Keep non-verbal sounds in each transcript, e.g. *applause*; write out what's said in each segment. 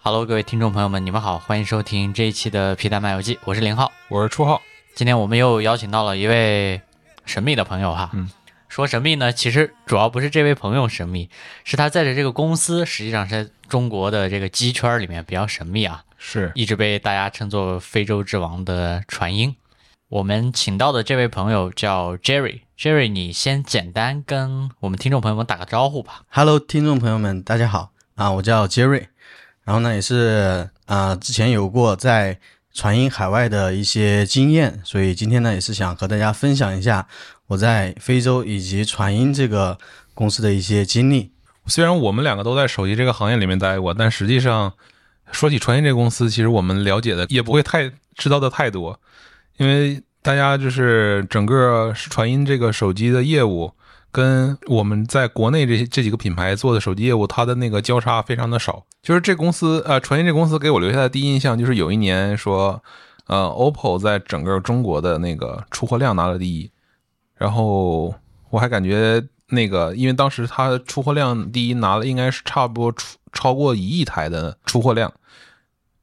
Hello，各位听众朋友们，你们好，欢迎收听这一期的皮蛋漫游记，我是零号，我是初号。今天我们又邀请到了一位神秘的朋友哈。嗯，说神秘呢，其实主要不是这位朋友神秘，是他在的这个公司，实际上是在中国的这个鸡圈里面比较神秘啊，是一直被大家称作非洲之王的传音。我们请到的这位朋友叫 Jerry，Jerry，你先简单跟我们听众朋友们打个招呼吧。Hello，听众朋友们，大家好啊，我叫 Jerry，，然后呢也是啊、之前有过在传音海外的一些经验，所以今天呢也是想和大家分享一下我在非洲以及传音这个公司的一些经历。虽然我们两个都在手机这个行业里面待过，但实际上说起传音这个公司，其实我们了解的也不会太知道的太多，因为大家就是整个传音这个手机的业务。跟我们在国内这些这几个品牌做的手机业务，它的那个交叉非常的少。就是这公司，呃，传音这公司给我留下的第一印象就是有一年说，呃，OPPO 在整个中国的那个出货量拿了第一，然后我还感觉那个，因为当时它出货量第一拿了，应该是差不多出超过一亿台的出货量。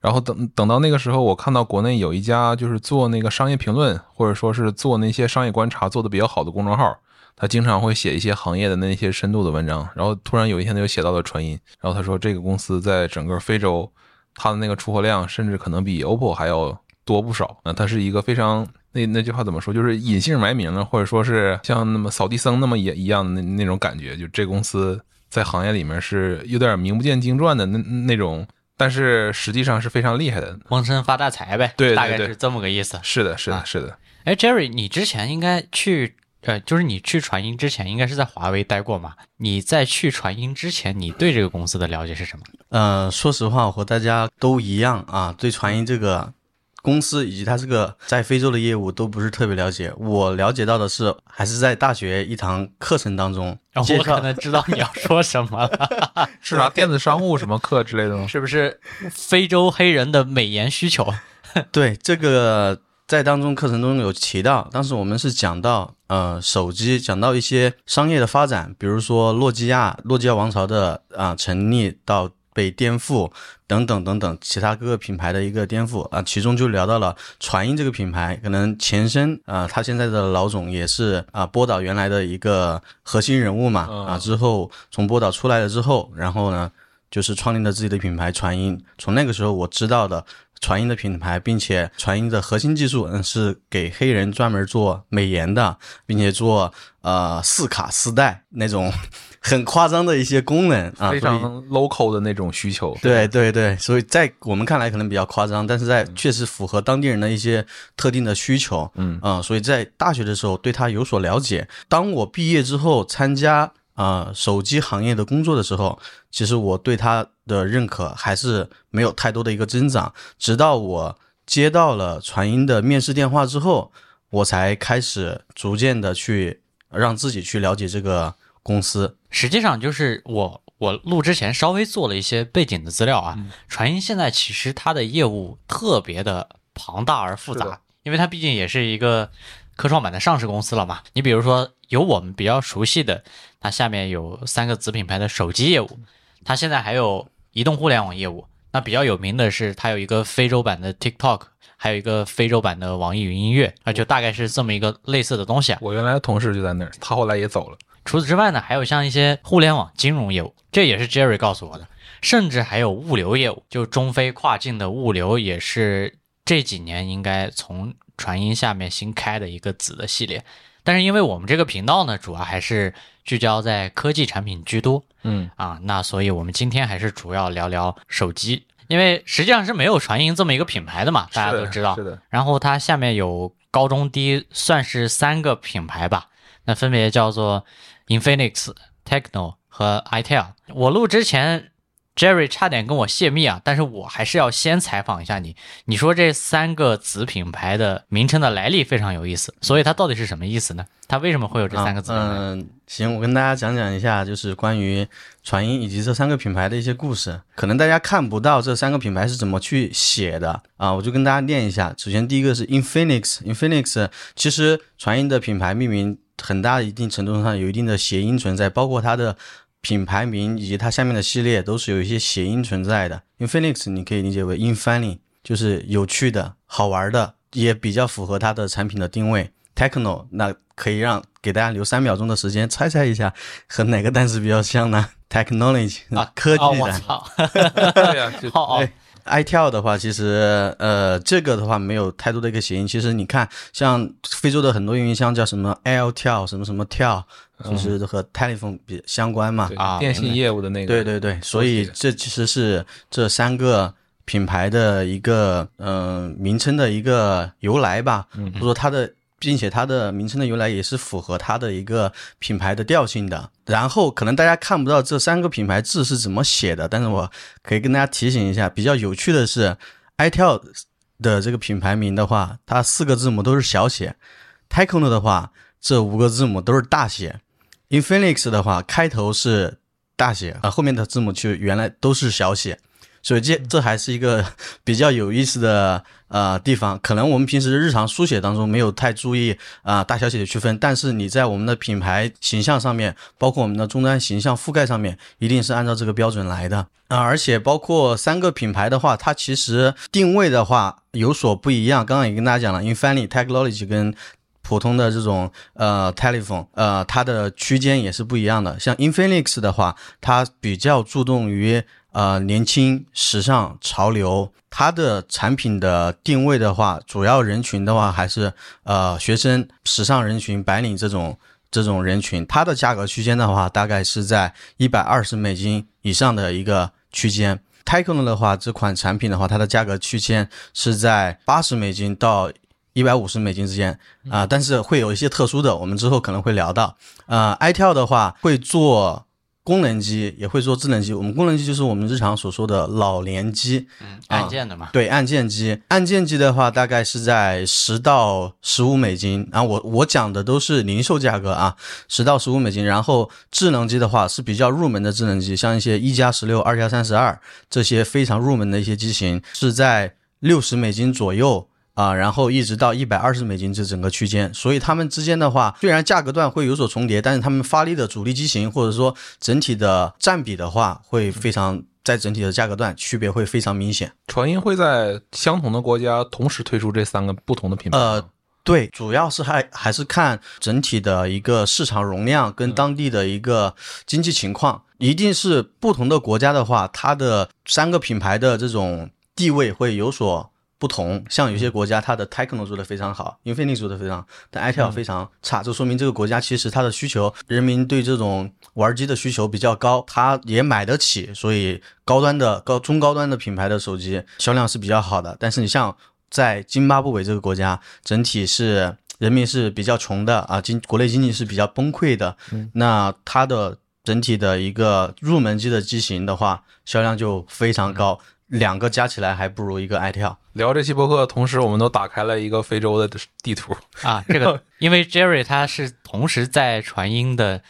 然后等等到那个时候，我看到国内有一家就是做那个商业评论，或者说是做那些商业观察做的比较好的公众号，他经常会写一些行业的那些深度的文章。然后突然有一天他就写到了传音，然后他说这个公司在整个非洲，它的那个出货量甚至可能比 OPPO 还要多不少。那它是一个非常那那句话怎么说，就是隐姓埋名的，或者说是像那么扫地僧那么也一样的那那种感觉。就这公司在行业里面是有点名不见经传的那那种，但是实际上是非常厉害的。闷声发大财呗，对对对大概是这么个意思。是的，是的，啊是的。哎，Jerry，你之前应该去，呃，就是你去传音之前，应该是在华为待过嘛？你在去传音之前，你对这个公司的了解是什么？呃，说实话，我和大家都一样啊，对传音这个公司以及它这个在非洲的业务都不是特别了解。我了解到的是，还是在大学一堂课程当中介绍哦我可能知道你要说什么了，*laughs* 是啥电子商务什么课之类的吗？*laughs* 是不是非洲黑人的美颜需求？*laughs* 对这个在当中课程中有提到，当时我们是讲到呃手机，讲到一些商业的发展，比如说诺基亚，诺基亚王朝的啊、成立到被颠覆等等等等，其他各个品牌的一个颠覆啊、其中就聊到了传音这个品牌，可能前身啊、他现在的老总也是啊、波导原来的一个核心人物嘛嗯啊，之后从波导出来了之后，然后呢。就是创立了自己的品牌传音，从那个时候我知道的传音的品牌，并且传音的核心技术嗯是给黑人专门做美颜的，并且做呃四卡四代那种很夸张的一些功能啊，非常 local 的那种需求。对对对，所以在我们看来可能比较夸张，但是在确实符合当地人的一些特定的需求，嗯啊、所以在大学的时候对他有所了解。当我毕业之后参加啊、手机行业的工作的时候，其实我对他的认可还是没有太多的一个增长，直到我接到了传音的面试电话之后，我才开始逐渐的去让自己去了解这个公司。实际上就是我我录之前稍微做了一些背景的资料啊。传音现在其实它的业务特别的庞大而复杂，因为它毕竟也是一个科创板的上市公司了嘛。你比如说有我们比较熟悉的，它下面有三个子品牌的手机业务，它现在还有移动互联网业务。那比较有名的是，它有一个非洲版的 TikTok，还有一个非洲版的网易云音乐，啊，就大概是这么一个类似的东西啊。我原来的同事就在那儿，他后来也走了。除此之外呢，还有像一些互联网金融业务，这也是 Jerry 告诉我的，甚至还有物流业务，就中非跨境的物流也是这几年应该从传音下面新开的一个子的系列。但是因为我们这个频道呢，主要还是聚焦在科技产品居多嗯，啊，那所以我们今天还是主要聊聊手机，因为实际上是没有传音这么一个品牌的嘛，大家都知道。是的，然后它下面有高中低，算是三个品牌吧，那分别叫做 Infinix、Techno 和 itel。我录之前 Jerry 差点跟我泄密啊，但是我还是要先采访一下你。你说这三个子品牌的名称的来历非常有意思，所以它到底是什么意思呢？它为什么会有这三个子品牌？嗯，行，我跟大家讲讲一下，就是关于传音以及这三个品牌的一些故事。可能大家看不到这三个品牌是怎么去写的啊，我就跟大家念一下。首先第一个是 Infinix，Infinix 其实传音的品牌命名很大一定程度上有一定的谐音存在，包括它的。品牌名以及它下面的系列都是有一些谐音存在的。因为 Phoenix 你可以理解为 Infinity，就是有趣的、好玩的，也比较符合它的产品的定位。Techno 那可以让给大家留三秒钟的时间猜猜一下和哪个单词比较像呢？Technology 啊，科技的。我操！*laughs* 对呀，就好。iTel 的话，其实呃，这个的话没有太多的一个谐音。其实你看，像非洲的很多运营商叫什么 Airtel 什么什么 Tel，就是和 telephone 比相关嘛啊，电信业务的那个。对对对，所以这其实是这三个品牌的一个嗯名称的一个由来吧，或者说它的。并且它的名称的由来也是符合它的一个品牌的调性的。然后可能大家看不到这三个品牌字是怎么写的，但是我可以跟大家提醒一下，比较有趣的是，itel 的这个品牌名的话，它四个字母都是小写；Techno 的话，这五个字母都是大写；Infinix 的话，开头是大写啊，后面的字母就原来都是小写。所以这这还是一个 *laughs* 比较有意思的呃地方，可能我们平时日常书写当中没有太注意啊大小写的区分，但是你在我们的品牌形象上面，包括我们的终端形象覆盖上面，一定是按照这个标准来的啊。而且包括三个品牌的话，它其实定位的话有所不一样。刚刚也跟大家讲了，Infinity Technology 跟普通的这种呃 telephone 呃它的区间也是不一样的。像 Infinix 的话，它比较注重于。呃，年轻、时尚、潮流，它的产品的定位的话，主要人群的话还是呃学生、时尚人群、白领这种这种人群。它的价格区间的话，大概是在一百二十美金以上的一个区间。Ticon 的话，这款产品的话，它的价格区间是在八十美金到一百五十美金之间啊，但是会有一些特殊的，我们之后可能会聊到。呃，itel 的话会做。功能机也会做智能机，我们功能机就是我们日常所说的老年机，嗯，按键的嘛。对，按键机，按键机的话大概是在十到十五美金。然后我我讲的都是零售价格啊，十到十五美金。然后智能机的话是比较入门的智能机，像一些一加十六、二加三十二这些非常入门的一些机型是在六十美金左右。啊，然后一直到一百二十美金这整个区间，所以它们之间的话，虽然价格段会有所重叠，但是它们发力的主力机型或者说整体的占比的话，会非常在整体的价格段区别会非常明显。传音会在相同的国家同时推出这三个不同的品牌？呃，对，主要是还还是看整体的一个市场容量跟当地的一个经济情况，一定是不同的国家的话，它的三个品牌的这种地位会有所。不同，像有些国家它的 Techno 做的非常好，Infinix 做的非常，但 itel 非常差，这说明这个国家其实它的需求，人民对这种玩机的需求比较高，它也买得起，所以高端的高中高端的品牌的手机销量是比较好的。但是你像在津巴布韦这个国家，整体是人民是比较穷的啊，经国内经济是比较崩溃的，那它的整体的一个入门机的机型的话，销量就非常高。两个加起来还不如一个 itel。聊这期播客，同时我们都打开了一个非洲的地图啊。这个 *laughs* 因为 Jerry 他是同时在传音的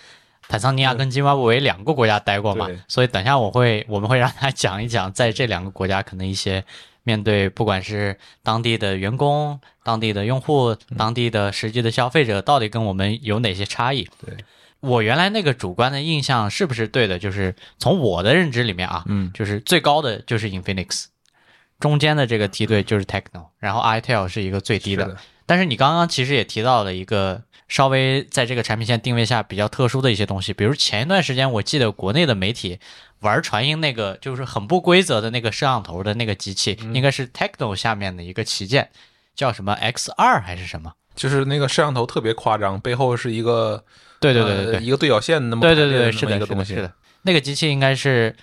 坦桑尼亚跟津巴布韦两个国家待过嘛，所以等下我会我们会让他讲一讲在这两个国家可能一些面对不管是当地的员工、当地的用户、当地的实际的消费者，到底跟我们有哪些差异？对。我原来那个主观的印象是不是对的？就是从我的认知里面啊，嗯，就是最高的就是 Infinix，中间的这个梯队就是 Techno，然后 itel 是一个最低的。但是你刚刚其实也提到了一个稍微在这个产品线定位下比较特殊的一些东西，比如前一段时间我记得国内的媒体玩传音那个就是很不规则的那个摄像头的那个机器，应该是 Techno 下面的一个旗舰，叫什么 X 二还是什么？就是那个摄像头特别夸张，背后是一个。对对对对一个对角线那么对对对是的一个东西，是的，那个机器应该是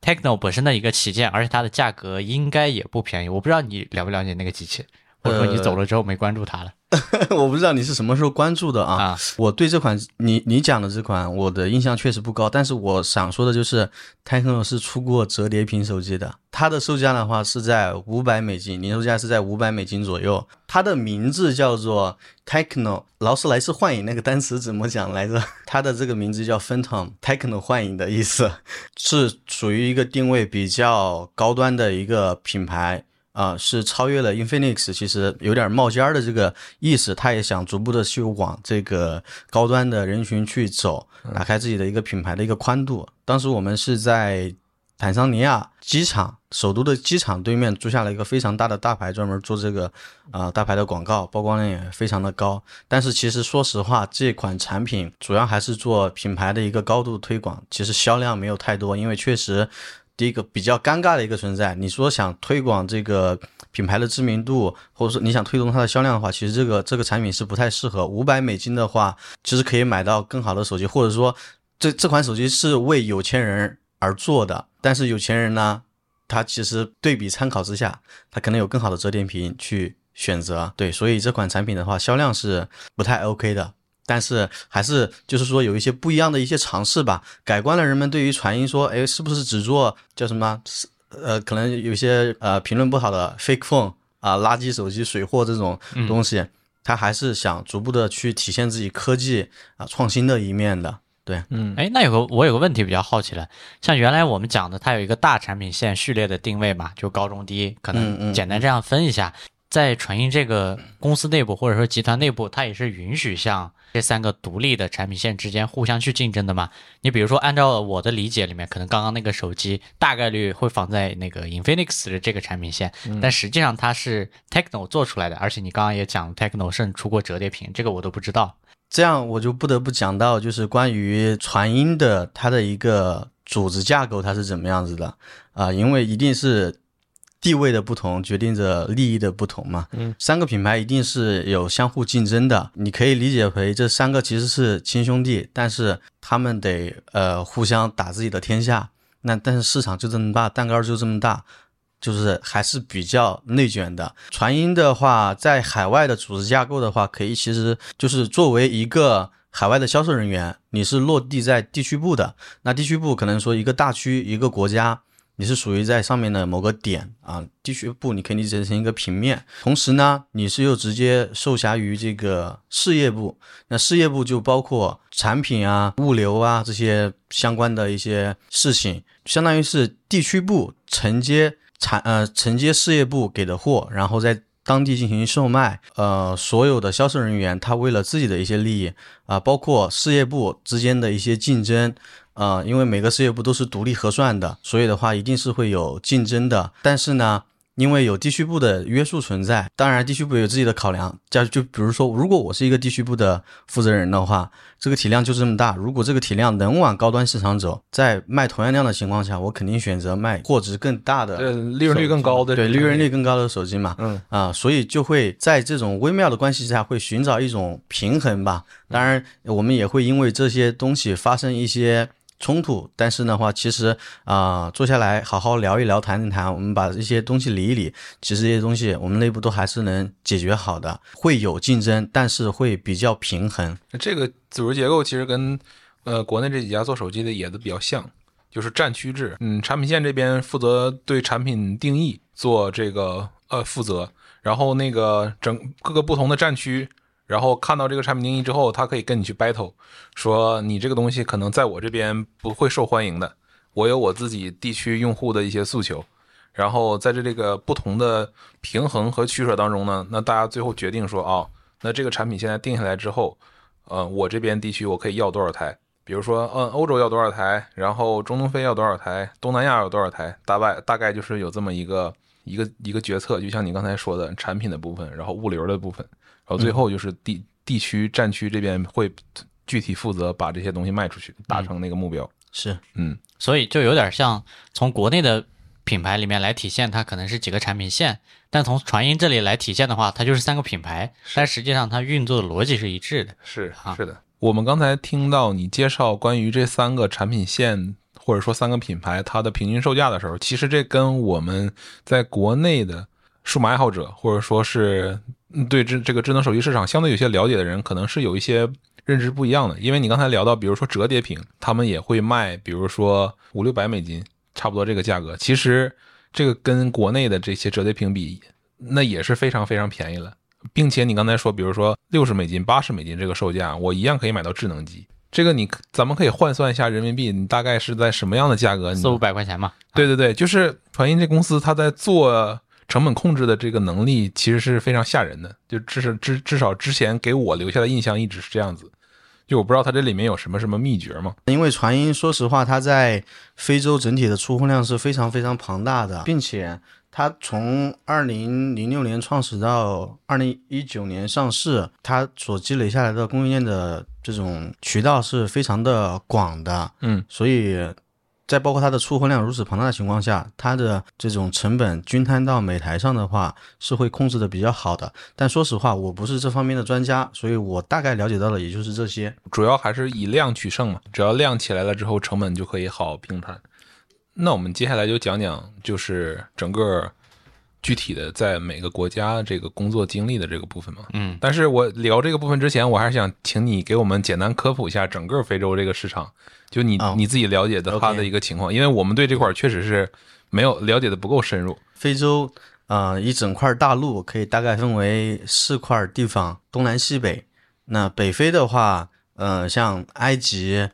Techno 本身的一个旗舰，而且它的价格应该也不便宜。我不知道你了不了解那个机器，或者说你走了之后没关注它了 *laughs* 我不知道你是什么时候关注的啊？啊？我对这款你你讲的这款我的印象确实不高，但是我想说的就是，Tecno 是出过折叠屏手机的，它的售价的话是在五百美金，零售价是在五百美金左右。它的名字叫做 Tecno，劳斯莱斯幻影那个单词怎么讲来着？*laughs* 它的这个名字叫 Phantom，Tecno 幻影的意思，是属于一个定位比较高端的一个品牌。啊、是超越了 Infinix，其实有点冒尖儿的这个意思，他也想逐步的去往这个高端的人群去走，打开自己的一个品牌的一个宽度。当时我们是在坦桑尼亚机场，首都的机场对面租下了一个非常大的大牌，专门做这个啊、大牌的广告，曝光量也非常的高。但是其实说实话，这款产品主要还是做品牌的一个高度推广，其实销量没有太多，因为确实。一个比较尴尬的一个存在，你说想推广这个品牌的知名度，或者说你想推动它的销量的话，其实这个这个产品是不太适合。五百美金的话，其实可以买到更好的手机，或者说这这款手机是为有钱人而做的，但是有钱人呢，他其实对比参考之下，他可能有更好的折叠屏去选择。对，所以这款产品的话，销量是不太 OK 的。但是还是就是说有一些不一样的一些尝试吧，改观了人们对于传音说，哎，是不是只做叫什么？是呃，可能有些呃评论不好的 fake phone 啊、垃圾手机、水货这种东西，他还是想逐步的去体现自己科技啊、创新的一面的。对，嗯，哎，那有个我有个问题比较好奇了，像原来我们讲的，它有一个大产品线序列的定位嘛，就高中低，可能简单这样分一下。在传音这个公司内部或者说集团内部，它也是允许像这三个独立的产品线之间互相去竞争的嘛？你比如说，按照我的理解里面，可能刚刚那个手机大概率会放在那个 Infinix 的这个产品线，但实际上它是 Techno 做出来的，而且你刚刚也讲 Techno 甚至出过折叠屏，这个我都不知道。这样我就不得不讲到，就是关于传音的它的一个组织架构，它是怎么样子的啊、因为一定是地位的不同决定着利益的不同嘛。嗯，三个品牌一定是有相互竞争的，你可以理解为这三个其实是亲兄弟，但是他们得呃互相打自己的天下。那但是市场就这么大，蛋糕就这么大，就是还是比较内卷的。传音的话，在海外的组织架构的话，可以其实就是作为一个海外的销售人员，你是落地在地区部的。那地区部可能说一个大区、一个国家，你是属于在上面的某个点啊。地区部你可以理解成一个平面，同时呢，你是又直接受辖于这个事业部。那事业部就包括产品啊、物流啊这些相关的一些事情，相当于是地区部承接产呃承接事业部给的货，然后在当地进行售卖。呃，所有的销售人员他为了自己的一些利益啊、包括事业部之间的一些竞争。呃，因为每个事业部都是独立核算的，所以的话一定是会有竞争的。但是呢，因为有地区部的约束存在，当然地区部有自己的考量。就就比如说，如果我是一个地区部的负责人的话，这个体量就这么大，如果这个体量能往高端市场走，在卖同样量的情况下，我肯定选择卖货值更大的呃，利润率更高的对利润率，率更高的手机嘛，嗯啊，所以就会在这种微妙的关系下，会寻找一种平衡吧。当然，我们也会因为这些东西发生一些冲突，但是的话，其实啊、坐下来好好聊一聊、谈一谈，我们把这些东西理一理，其实这些东西我们内部都还是能解决好的。会有竞争，但是会比较平衡。这个组织结构其实跟呃国内这几家做手机的也都比较像，就是战区制。嗯，产品线这边负责对产品定义做这个呃负责，然后那个整各个不同的战区，然后看到这个产品定义之后，他可以跟你去 battle，说你这个东西可能在我这边不会受欢迎的，我有我自己地区用户的一些诉求。然后在这这个不同的平衡和取舍当中呢，那大家最后决定说，哦，那这个产品现在定下来之后，呃，我这边地区我可以要多少台？比如说，嗯，欧洲要多少台，然后中东非要多少台，东南亚要多少台，大概大概就是有这么一个一个一个决策，就像你刚才说的产品的部分，然后物流的部分，然后最后就是地、地区战区这边会具体负责把这些东西卖出去，达成那个目标。是，嗯，所以就有点像从国内的品牌里面来体现，它可能是几个产品线，但从传音这里来体现的话，它就是三个品牌，但实际上它运作的逻辑是一致的。是啊是的。我们刚才听到你介绍关于这三个产品线或者说三个品牌它的平均售价的时候，其实这跟我们在国内的数码爱好者，或者说是嗯对这这个智能手机市场相对有些了解的人，可能是有一些认知不一样的。因为你刚才聊到，比如说折叠屏，他们也会卖，比如说五六百美金，差不多这个价格。其实这个跟国内的这些折叠屏比，那也是非常非常便宜了。并且你刚才说，比如说六十美金、八十美金这个售价，我一样可以买到智能机。这个你咱们可以换算一下人民币，你大概是在什么样的价格？四五百块钱嘛。对对对，就是传音这公司，它在做成本控制的这个能力，其实是非常吓人的。就至少至至少之前给我留下的印象一直是这样子。就我不知道它这里面有什么什么秘诀吗？因为传音，说实话，它在非洲整体的出货量是非常非常庞大的，并且它从二零零六年创始到二零一九年上市，它所积累下来的供应链的这种渠道是非常的广的。嗯，所以在包括它的出货量如此庞大的情况下，它的这种成本均摊到每台上的话，是会控制的比较好的。但说实话，我不是这方面的专家，所以我大概了解到的也就是这些。主要还是以量取胜嘛，只要量起来了之后，成本就可以好平摊。那我们接下来就讲讲，就是整个具体的在每个国家这个工作经历的这个部分嘛。嗯，但是我聊这个部分之前，我还是想请你给我们简单科普一下整个非洲这个市场，就你、哦你自己了解的它的一个情况，因为我们对这块儿确实是没有了解的不够深入。非洲，呃，一整块大陆可以大概分为四块地方，东南西北。那北非的话，呃，像埃及、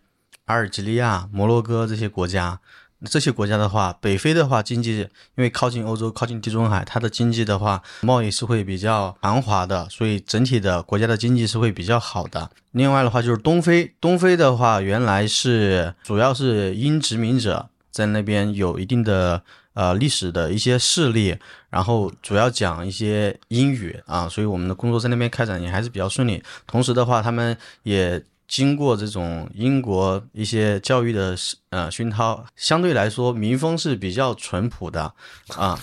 阿尔及利亚、摩洛哥这些国家，这些国家的话，北非的话，经济因为靠近欧洲、靠近地中海，它的经济的话，贸易是会比较繁华的，所以整体的国家的经济是会比较好的。另外的话，就是东非，东非的话，原来是主要是英殖民者在那边有一定的呃历史的一些势力，然后主要讲一些英语啊，所以我们的工作在那边开展也还是比较顺利。同时的话，他们也经过这种英国一些教育的呃熏陶，相对来说民风是比较淳朴的 *laughs* 啊，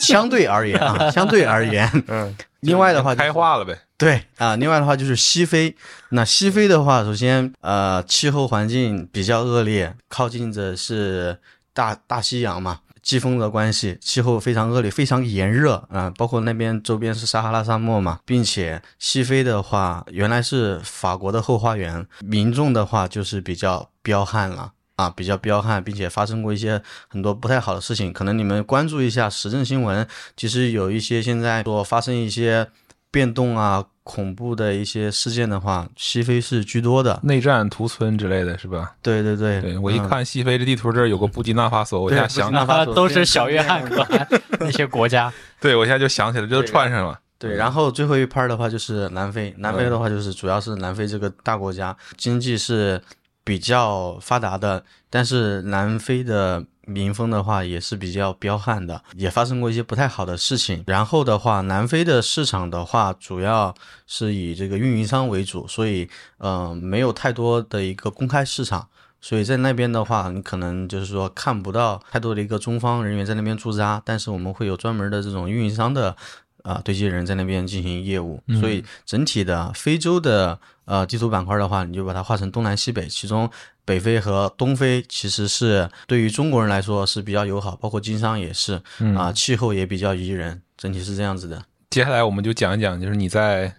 相对而言啊，*laughs* 相对而言，嗯，另外的话、就是开化了呗。对啊，另外的话就是西非。那西非的话，首先呃，气候环境比较恶劣，靠近着是大大西洋嘛，季风的关系，气候非常恶劣，非常炎热啊、包括那边周边是撒哈拉沙漠嘛，并且西非的话原来是法国的后花园，民众的话就是比较彪悍了。啊，比较彪悍，并且发生过一些很多不太好的事情，可能你们关注一下时政新闻，其实有一些现在说发生一些变动啊、恐怖的一些事件的话，西非是居多的。内战、屠村之类的是吧？对对对，对我一嗯看西非这地图这儿有个布基纳法索，我一对下想布基纳法索 *laughs* 都是小约翰和那些国家。*laughs* 对我现在就想起来，这都串上了。对，然后最后一 part 的话就是南非，南非的话就是主要是南非这个大国家经济是比较发达的，但是南非的民风的话也是比较彪悍的，也发生过一些不太好的事情。然后的话，南非的市场的话主要是以这个运营商为主，所以嗯没有太多的一个公开市场。所以在那边的话，你可能就是说看不到太多的一个中方人员在那边驻扎，但是我们会有专门的这种运营商的啊、堆积人在那边进行业务。所以整体的非洲的呃地图板块的话，你就把它划成东南西北，其中北非和东非其实是对于中国人来说是比较友好，包括经商也是啊、气候也比较宜人，整体是这样子的。接下来我们就讲一讲，就是你在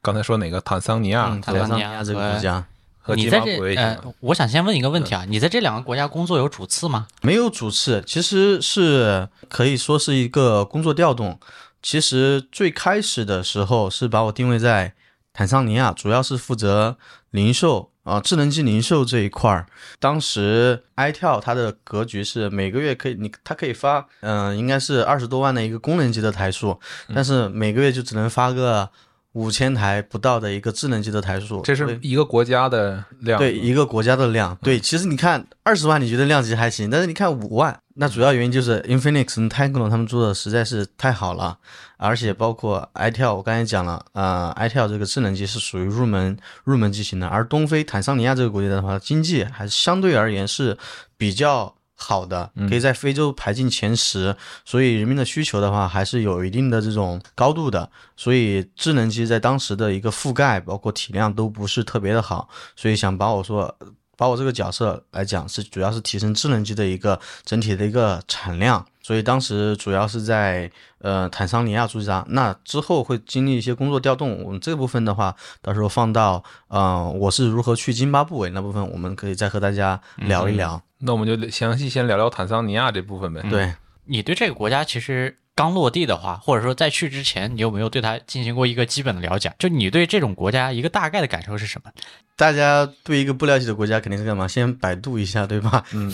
刚才说哪个坦桑尼亚嗯，坦坦桑尼亚亚这个国家和津你在这呃，我想先问一个问题啊，你在这两个国家工作有主次吗？没有主次，其实是可以说是一个工作调动。其实最开始的时候是把我定位在坦桑尼亚，主要是负责零售啊、智能机零售这一块儿。当时 iTel 它的格局是每个月可以你它可以发，嗯、应该是二十多万的一个功能机的台数，但是每个月就只能发个五千台不到的一个智能机的台数。这是一个国家的量。对一个国家的量，对，其实你看二十万，你觉得量级还行，但是你看五万，那主要原因就是 Infinix、Tecno 他们做的实在是太好了，而且包括 iTel，我刚才讲了，呃，iTel 这个智能机是属于入门入门机型的，而东非坦桑尼亚这个国家的话，经济还是相对而言是比较。好的，可以在非洲排进前十，所以人民的需求的话还是有一定的这种高度的，所以智能机在当时的一个覆盖包括体量都不是特别的好，所以想把我说把我这个角色来讲是主要是提升智能机的一个整体的一个产量。所以当时主要是在呃坦桑尼亚驻扎。那之后会经历一些工作调动，我们这部分的话，到时候放到呃我是如何去津巴布韦那部分，我们可以再和大家聊一聊。那我们就详细先聊聊坦桑尼亚这部分呗。对，你对这个国家其实刚落地的话，或者说在去之前，你有没有对它进行过一个基本的了解？就你对这种国家一个大概的感受是什么？大家对一个不了解的国家肯定是干嘛？先百度一下，对吧？嗯，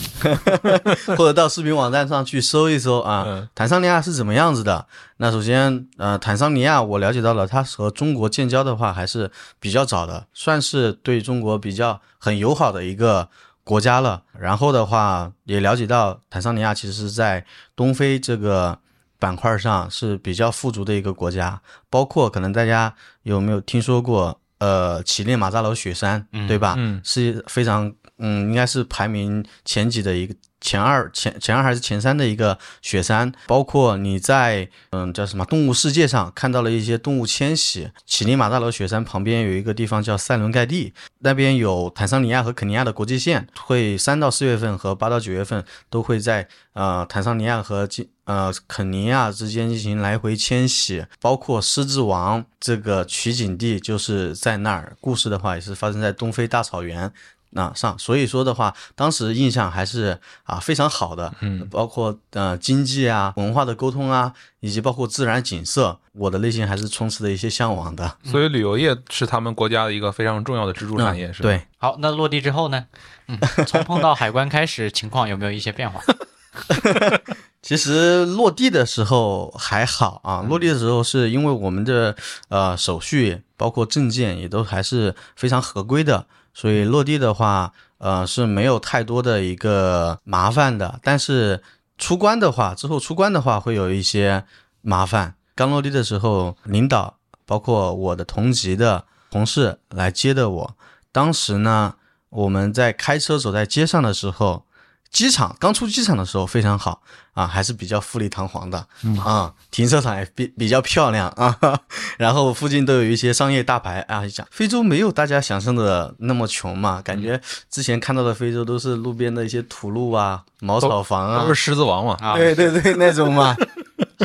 *laughs* 或者到视频网站上去搜一搜啊，嗯坦桑尼亚是怎么样子的？那首先，呃，坦桑尼亚我了解到了，它和中国建交的话还是比较早的，算是对中国比较很友好的一个国家了。然后的话，也了解到坦桑尼亚其实是在东非这个板块上是比较富足的一个国家，包括可能大家有没有听说过？呃，乞力马扎罗雪山，对吧？嗯是非常嗯，应该是排名前几的一个前二前前二还是前三的一个雪山，包括你在嗯叫什么动物世界上看到了一些动物迁徙。乞力马扎罗雪山旁边有一个地方叫塞伦盖蒂，那边有坦桑尼亚和肯尼亚的国际线，会三到四月份和八到九月份都会在呃坦桑尼亚和进呃肯尼亚之间进行来回迁徙，包括狮子王这个取景地就是在那儿。故事的话也是发生在东非大草原。那上，所以说的话，当时印象还是啊非常好的，嗯，包括呃经济啊、文化的沟通啊，以及包括自然景色，我的内心还是充斥着一些向往的。所以旅游业是他们国家的一个非常重要的支柱产业，是吧？对，好，那落地之后呢？嗯，从碰到海关开始，情况有没有一些变化？*laughs* 其实落地的时候还好啊，落地的时候是因为我们的呃手续包括证件也都还是非常合规的，所以落地的话呃是没有太多的一个麻烦的。但是出关的话，之后出关的话会有一些麻烦。刚落地的时候，领导包括我的同级的同事来接的我，当时呢我们在开车走在街上的时候。机场刚出机场的时候非常好啊，还是比较富丽堂皇的、啊，停车场也比比较漂亮啊，*laughs* 然后附近都有一些商业大牌啊。讲非洲没有大家想象的那么穷嘛，感觉之前看到的非洲都是路边的一些土路啊、茅草房啊都，是狮子王嘛。啊，对对对，那种嘛。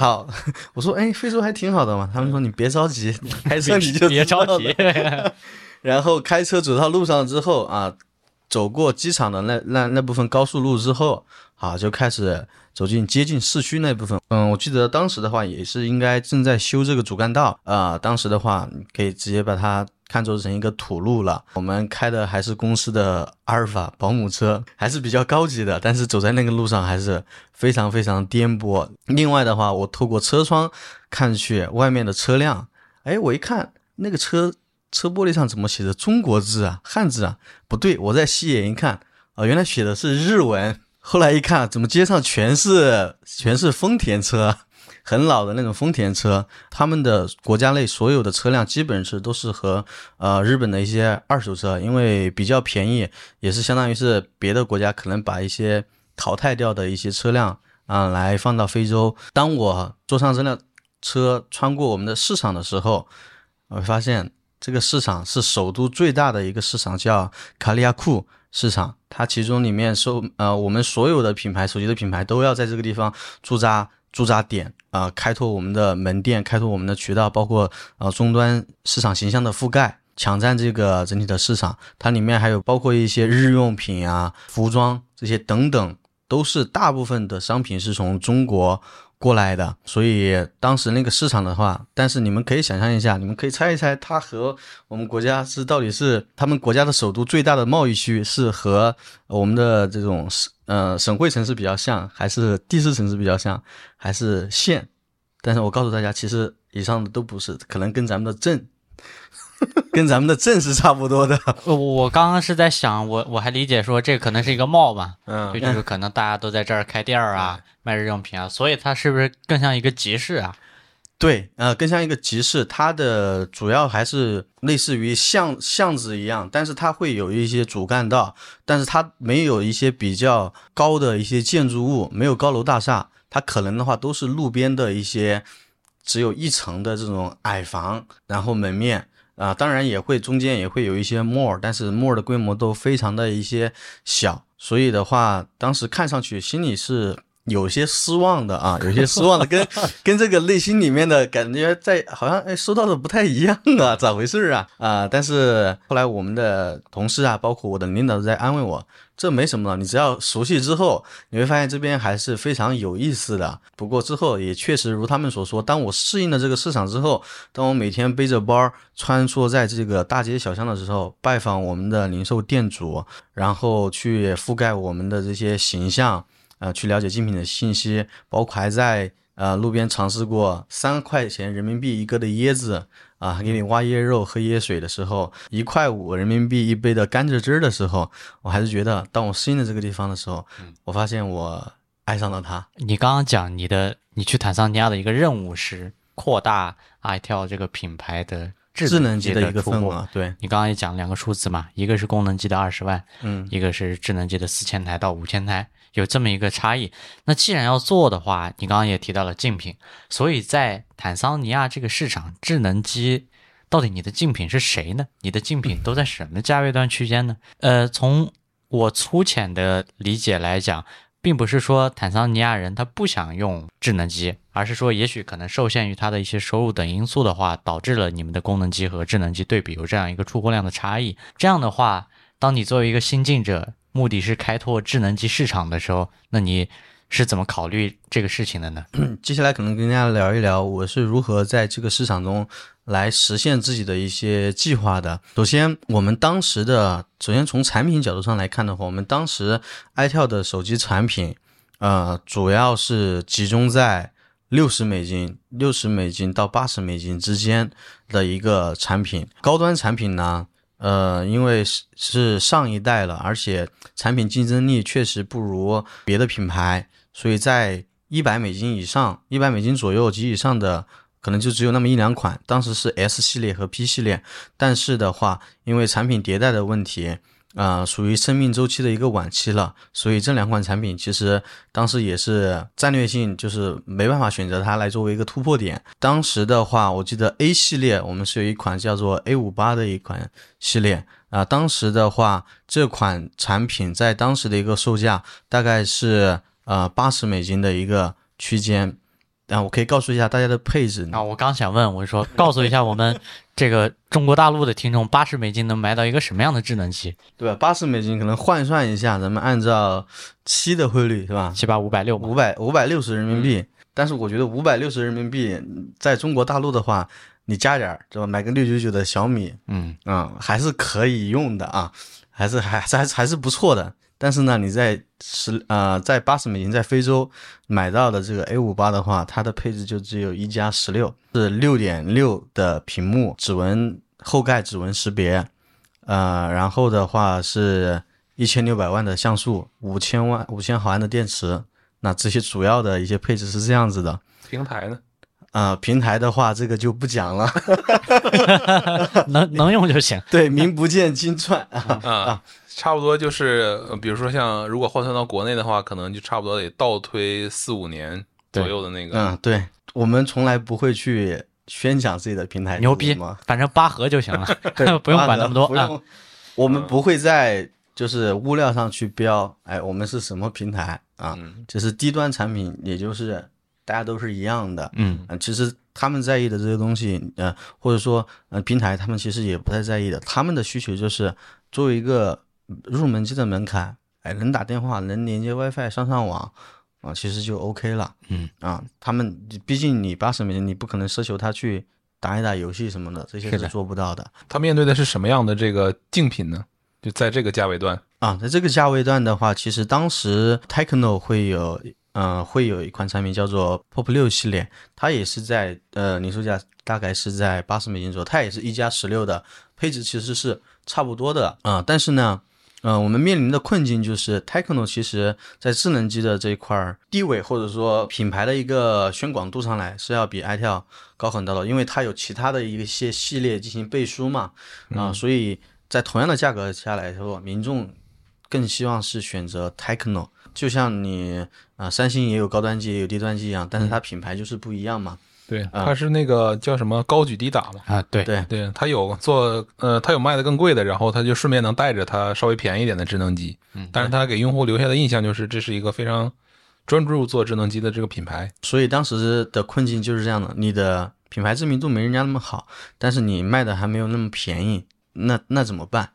好，*laughs* 我说哎，非洲还挺好的嘛。他们说你别着急，开车你就 *laughs* 别着急。然后开车走到路上之后啊，走过机场的那那那部分高速路之后，啊就开始走进接近市区那部分。嗯，我记得当时的话也是应该正在修这个主干道啊、当时的话可以直接把它看作成一个土路了。我们开的还是公司的阿尔法保姆车，还是比较高级的，但是走在那个路上还是非常非常颠簸。另外的话，我透过车窗看去外面的车辆，哎，我一看那个车车玻璃上怎么写着中国字啊，汉字啊？不对，我再细眼一看，啊、原来写的是日文。后来一看，怎么街上全是全是丰田车，很老的那种丰田车，他们的国家内所有的车辆基本是都是和呃日本的一些二手车，因为比较便宜，也是相当于是别的国家可能把一些淘汰掉的一些车辆啊、来放到非洲。当我坐上这辆车穿过我们的市场的时候，我发现这个市场是首都最大的一个市场，叫卡利亚库市场。它其中里面收呃我们所有的品牌手机的品牌都要在这个地方驻扎驻扎点啊、开拓我们的门店，开拓我们的渠道，包括呃终端市场形象的覆盖。抢占这个整体的市场，它里面还有包括一些日用品啊、服装这些等等，都是大部分的商品是从中国过来的，所以当时那个市场的话，但是你们可以想象一下，你们可以猜一猜，它和我们国家是到底是他们国家的首都最大的贸易区是和我们的这种呃省会城市比较像，还是地市城市比较像，还是县？但是我告诉大家，其实以上的都不是，可能跟咱们的镇，*laughs* 跟咱们的镇是差不多的。*laughs* 我我刚刚是在想，我我还理解说这可能是一个 mall 嘛，嗯就，就是可能大家都在这儿开店儿啊，卖日用品啊，所以它是不是更像一个集市啊？对，呃，更像一个集市，它的主要还是类似于巷巷子一样，但是它会有一些主干道，但是它没有一些比较高的一些建筑物，没有高楼大厦，它可能的话都是路边的一些只有一层的这种矮房，然后门面啊、当然也会中间也会有一些 more，但是 more 的规模都非常的一些小，所以的话，当时看上去心里是有些失望的啊，*laughs* 有些失望的，跟 *laughs* 跟这个内心里面的感觉在好像哎收到的不太一样啊，*laughs* 咋回事啊？啊！但是后来我们的同事啊，包括我的领导都在安慰我，这没什么了，你只要熟悉之后，你会发现这边还是非常有意思的。不过之后也确实如他们所说，当我适应了这个市场之后，当我每天背着包穿梭在这个大街小巷的时候，拜访我们的零售店主，然后去覆盖我们的这些形象。呃，去了解竞品的信息，包括还在呃路边尝试过三块钱人民币一个的椰子啊，还给你挖椰肉、喝椰水的时候，一块五人民币一杯的甘蔗汁儿的时候，我还是觉得，当我适应了这个地方的时候，我发现我爱上了它。你刚刚讲你的，你去坦桑尼亚的一个任务是扩大 iTel 这个品牌的智能机的一个份额，对，你刚刚也讲两个数字嘛，一个是功能机的二十万，嗯，一个是智能机的四千台到五千台。有这么一个差异，那既然要做的话，你刚刚也提到了竞品，所以在坦桑尼亚这个市场，智能机到底你的竞品是谁呢？你的竞品都在什么价位段区间呢？呃，从我粗浅的理解来讲，并不是说坦桑尼亚人他不想用智能机，而是说也许可能受限于他的一些收入等因素的话，导致了你们的功能机和智能机对比有这样一个出货量的差异。这样的话，当你作为一个新进者，目的是开拓智能机市场的时候，那你是怎么考虑这个事情的呢？接下来可能跟大家聊一聊，我是如何在这个市场中来实现自己的一些计划的。首先，我们当时的，首先从产品角度上来看的话，我们当时 itel 的手机产品，呃，主要是集中在六十美金、六十美金到八十美金之间的一个产品，高端产品呢。呃，因为是是上一代了，而且产品竞争力确实不如别的品牌，所以在一百美金以上、一百美金左右及以上的，可能就只有那么一两款。当时是 S 系列和 P 系列，但是的话，因为产品迭代的问题。啊，属于生命周期的一个晚期了，所以这两款产品其实当时也是战略性，就是没办法选择它来作为一个突破点。当时的话，我记得 A 系列我们是有一款叫做 A 五八的一款系列啊，当时的话这款产品在当时的一个售价大概是呃八十美金的一个区间。啊，我可以告诉一下大家的配置啊，我刚想问，我说告诉一下我们 *laughs* 这个中国大陆的听众，八十美金能买到一个什么样的智能机？对吧？八十美金可能换算一下，咱们按照七的汇率是吧？七八五百六，五百五百六十人民币。但是我觉得五百六十人民币在中国大陆的话，你加点儿，对吧？买个六九九的小米，嗯嗯，还是可以用的啊，还是还还还是不错的。但是呢，你在十呃在八十美金在非洲买到的这个 A 五八的话，它的配置就只有一加十六，是六点六的屏幕，指纹后盖指纹识别，呃，然后的话是一千六百万的像素，五千万五千毫安的电池，那这些主要的一些配置是这样子的。平台呢？啊，平台的话这个就不讲了，*laughs* 能能用就行。*laughs* 对，名不见经传啊啊。差不多就是，比如说像如果换算到国内的话，可能就差不多得倒推四五年左右的那个。嗯，对，我们从来不会去宣讲自己的平台，牛逼，反正八核就行了，*laughs* *laughs* 不用管那么多。不用，我们不会在就是物料上去标，哎，我们是什么平台啊？就是低端产品，也就是大家都是一样的。嗯，其实他们在意的这些东西，呃，或者说呃平台，他们其实也不太在意的。他们的需求就是作为一个。入门级的门槛，哎，能打电话，能连接 WiFi 上上网，啊，其实就 OK 了。嗯，啊，他们毕竟你八十美金，你不可能奢求他去打一打游戏什么的，这些是做不到的。他面对的是什么样的这个竞品呢？就在这个价位段啊，在这个价位段的话，其实当时 Techno 会有，嗯，会有一款产品叫做 Pop 六系列，它也是在呃零售价大概是在八十美金左右，它也是一加十六的配置，其实是差不多的啊，但是呢。嗯，我们面临的困境就是 Techno 其实在智能机的这一块地位或者说品牌的一个宣广度上来是要比 itel 高很多的，因为它有其他的一些系列进行背书嘛，啊，所以在同样的价格下来说，民众更希望是选择 Techno，就像你啊，三星也有高端机也有低端机一样，但是它品牌就是不一样嘛。对，它是那个叫什么高举低打嘛。啊，对。对。对，它有做呃，它有卖的更贵的，然后它就顺便能带着它稍微便宜一点的智能机，嗯，但是它给用户留下的印象就是这是一个非常专注做智能机的这个品牌。所以当时的困境就是这样的，你的品牌知名度没人家那么好，但是你卖的还没有那么便宜，那那怎么办？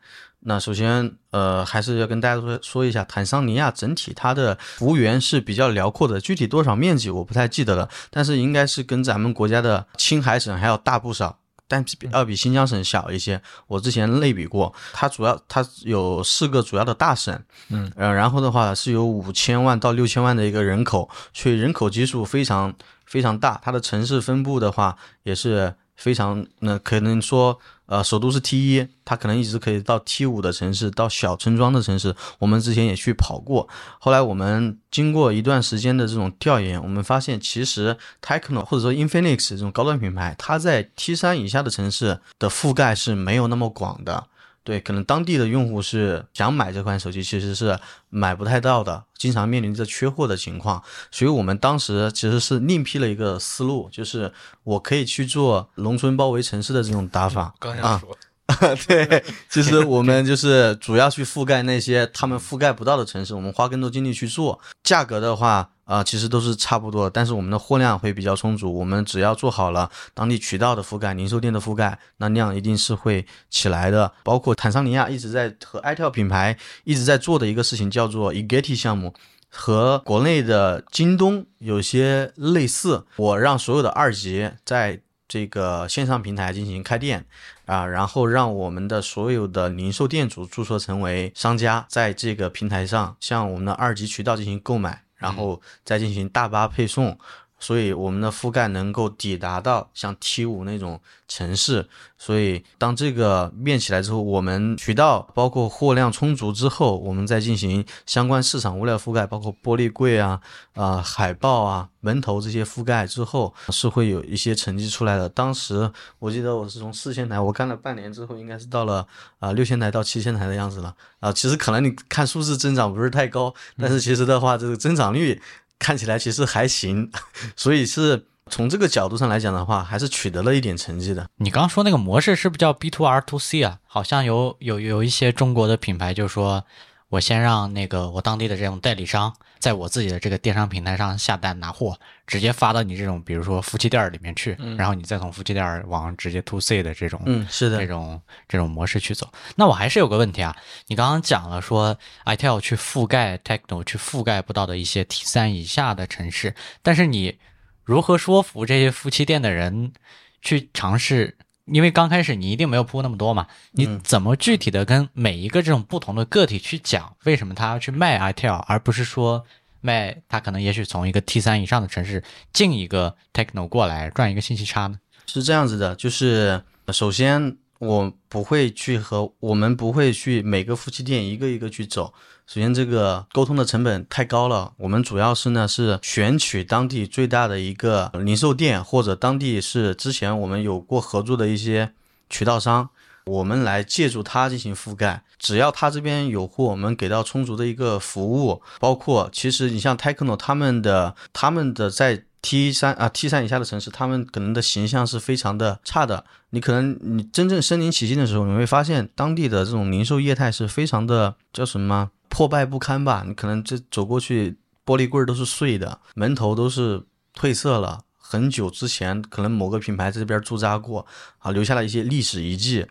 那首先，呃，还是要跟大家说说一下，坦桑尼亚整体它的幅员是比较辽阔的，具体多少面积我不太记得了，但是应该是跟咱们国家的青海省还要大不少，但比要比新疆省小一些。我之前类比过，它主要它有四个主要的大省，嗯，呃，然后的话是有五千万到六千万的一个人口，所以人口基数非常非常大，它的城市分布的话也是非常，那可能说。呃，首都是 T 一，它可能一直可以到 T 五的城市，到小村庄的城市。我们之前也去跑过，后来我们经过一段时间的这种调研，我们发现其实 Techno 或者说 Infinix 这种高端品牌，它在 T 三以下的城市的覆盖是没有那么广的。对，可能当地的用户是想买这款手机，其实是买不太到的，经常面临着缺货的情况。所以我们当时其实是另辟了一个思路，就是我可以去做农村包围城市的这种打法。刚想说，*laughs* 对，其实我们就是主要去覆盖那些他们覆盖不到的城市，我们花更多精力去做。价格的话。啊，其实都是差不多，但是我们的货量会比较充足。我们只要做好了当地渠道的覆盖、零售店的覆盖，那量一定是会起来的。包括坦桑尼亚一直在和 itel 品牌一直在做的一个事情，叫做 Egeti 项目，和国内的京东有些类似。我让所有的二级在这个线上平台进行开店啊，然后让我们的所有的零售店主注册成为商家，在这个平台上向我们的二级渠道进行购买。然后再进行大巴配送，所以我们的覆盖能够抵达到像 T 五那种城市。所以当这个面起来之后，我们渠道包括货量充足之后，我们再进行相关市场物料覆盖，包括玻璃柜啊、啊海报啊、门头这些覆盖之后，是会有一些成绩出来的。当时我记得我是从四千台，我干了半年之后，应该是到了啊六千台到七千台的样子了。啊，其实可能你看数字增长不是太高，但是其实的话，这个增长率看起来其实还行，*laughs* 所以是。从这个角度上来讲的话，还是取得了一点成绩的。你刚刚说那个模式是不是叫 B to R to C 啊？好像有有有一些中国的品牌，就说我先让那个我当地的这种代理商，在我自己的这个电商平台上下单拿货，直接发到你这种比如说夫妻店里面去，然后你再从夫妻店往直接 to C 的这种，嗯，是的，这种这种模式去走。那我还是有个问题啊，你刚刚讲了说 itel 去覆盖 techno 去覆盖不到的一些 T 三以下的城市，但是你。如何说服这些夫妻店的人去尝试？因为刚开始你一定没有铺那么多嘛，你怎么具体的跟每一个这种不同的个体去讲，为什么他要去卖 itel，而不是说卖他可能也许从一个 T 三以上的城市进一个 techno 过来赚一个信息差呢？是这样子的，就是首先我不会去和我们不会去每个夫妻店一个一个去走。首先，这个沟通的成本太高了。我们主要是呢是选取当地最大的一个零售店，或者当地是之前我们有过合作的一些渠道商，我们来借助他进行覆盖。只要他这边有货，我们给到充足的一个服务。包括其实你像 Techno 他们的他们的在 T 三啊 T 三以下的城市，他们可能的形象是非常的差的。你可能你真正身临其境的时候，你会发现当地的这种零售业态是非常的叫什么？破败不堪吧？你可能这走过去，玻璃柜都是碎的，门头都是褪色了。很久之前，可能某个品牌在这边驻扎过，啊，留下了一些历史遗迹。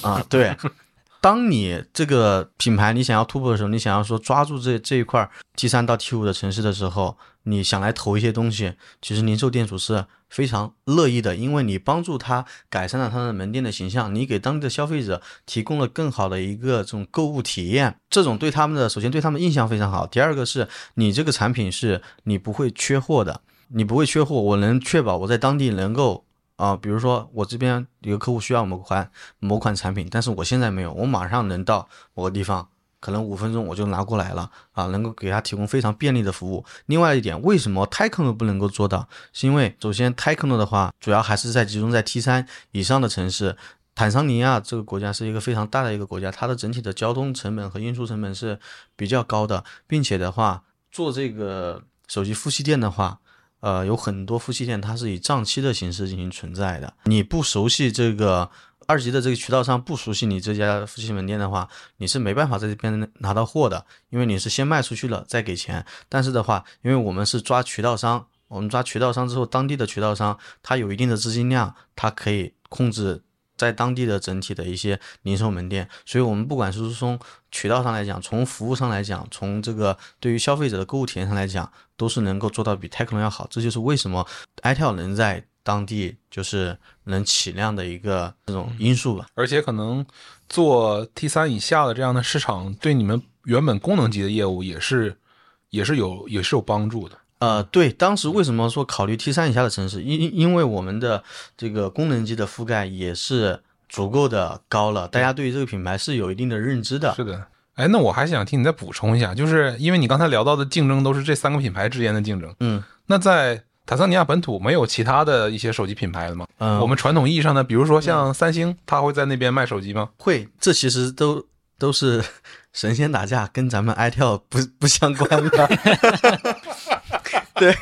啊，对。当你这个品牌你想要突破的时候，你想要说抓住这这一块 T 三到 T 五的城市的时候，你想来投一些东西，其实零售店主是非常乐意的，因为你帮助他改善了他的门店的形象，你给当地的消费者提供了更好的一个这种购物体验，这种对他们的首先对他们印象非常好。第二个是你这个产品是你不会缺货的，你不会缺货，我能确保我在当地能够。啊，比如说我这边有个客户需要某款某款产品，但是我现在没有，我马上能到某个地方，可能五分钟我就拿过来了啊，能够给他提供非常便利的服务。另外一点，为什么 Techno 不能够做到？是因为首先 Techno 的话，主要还是在集中在 T 三以上的城市。坦桑尼亚这个国家是一个非常大的一个国家，它的整体的交通成本和运输成本是比较高的，并且的话，做这个手机夫妻店的话。呃，有很多夫妻店，它是以账期的形式进行存在的。你不熟悉这个二级的这个渠道商不熟悉你这家夫妻门店的话，你是没办法在这边拿到货的，因为你是先卖出去了再给钱。但是的话，因为我们是抓渠道商，我们抓渠道商之后，当地的渠道商他有一定的资金量，他可以控制在当地的整体的一些零售门店，所以我们不管是从渠道上来讲，从服务上来讲，从这个对于消费者的购物体验上来讲，都是能够做到比 Techno 要好。这就是为什么 itel 能在当地就是能起量的一个这种因素吧。而且可能做 T 三以下的这样的市场，对你们原本功能级的业务也是也是有也是有帮助的。呃，对，当时为什么说考虑 T 三以下的城市？因因为我们的这个功能机的覆盖也是足够的高了，大家对于这个品牌是有一定的认知的。是的，哎，那我还想听你再补充一下，就是因为你刚才聊到的竞争都是这三个品牌之间的竞争，嗯那在坦桑尼亚本土没有其他的一些手机品牌了吗？嗯，我们传统意义上的，比如说像三星，它会在那边卖手机吗？会，这其实都都是 *laughs* 神仙打架，跟咱们 itel 不不相关的。*laughs* *laughs* 对，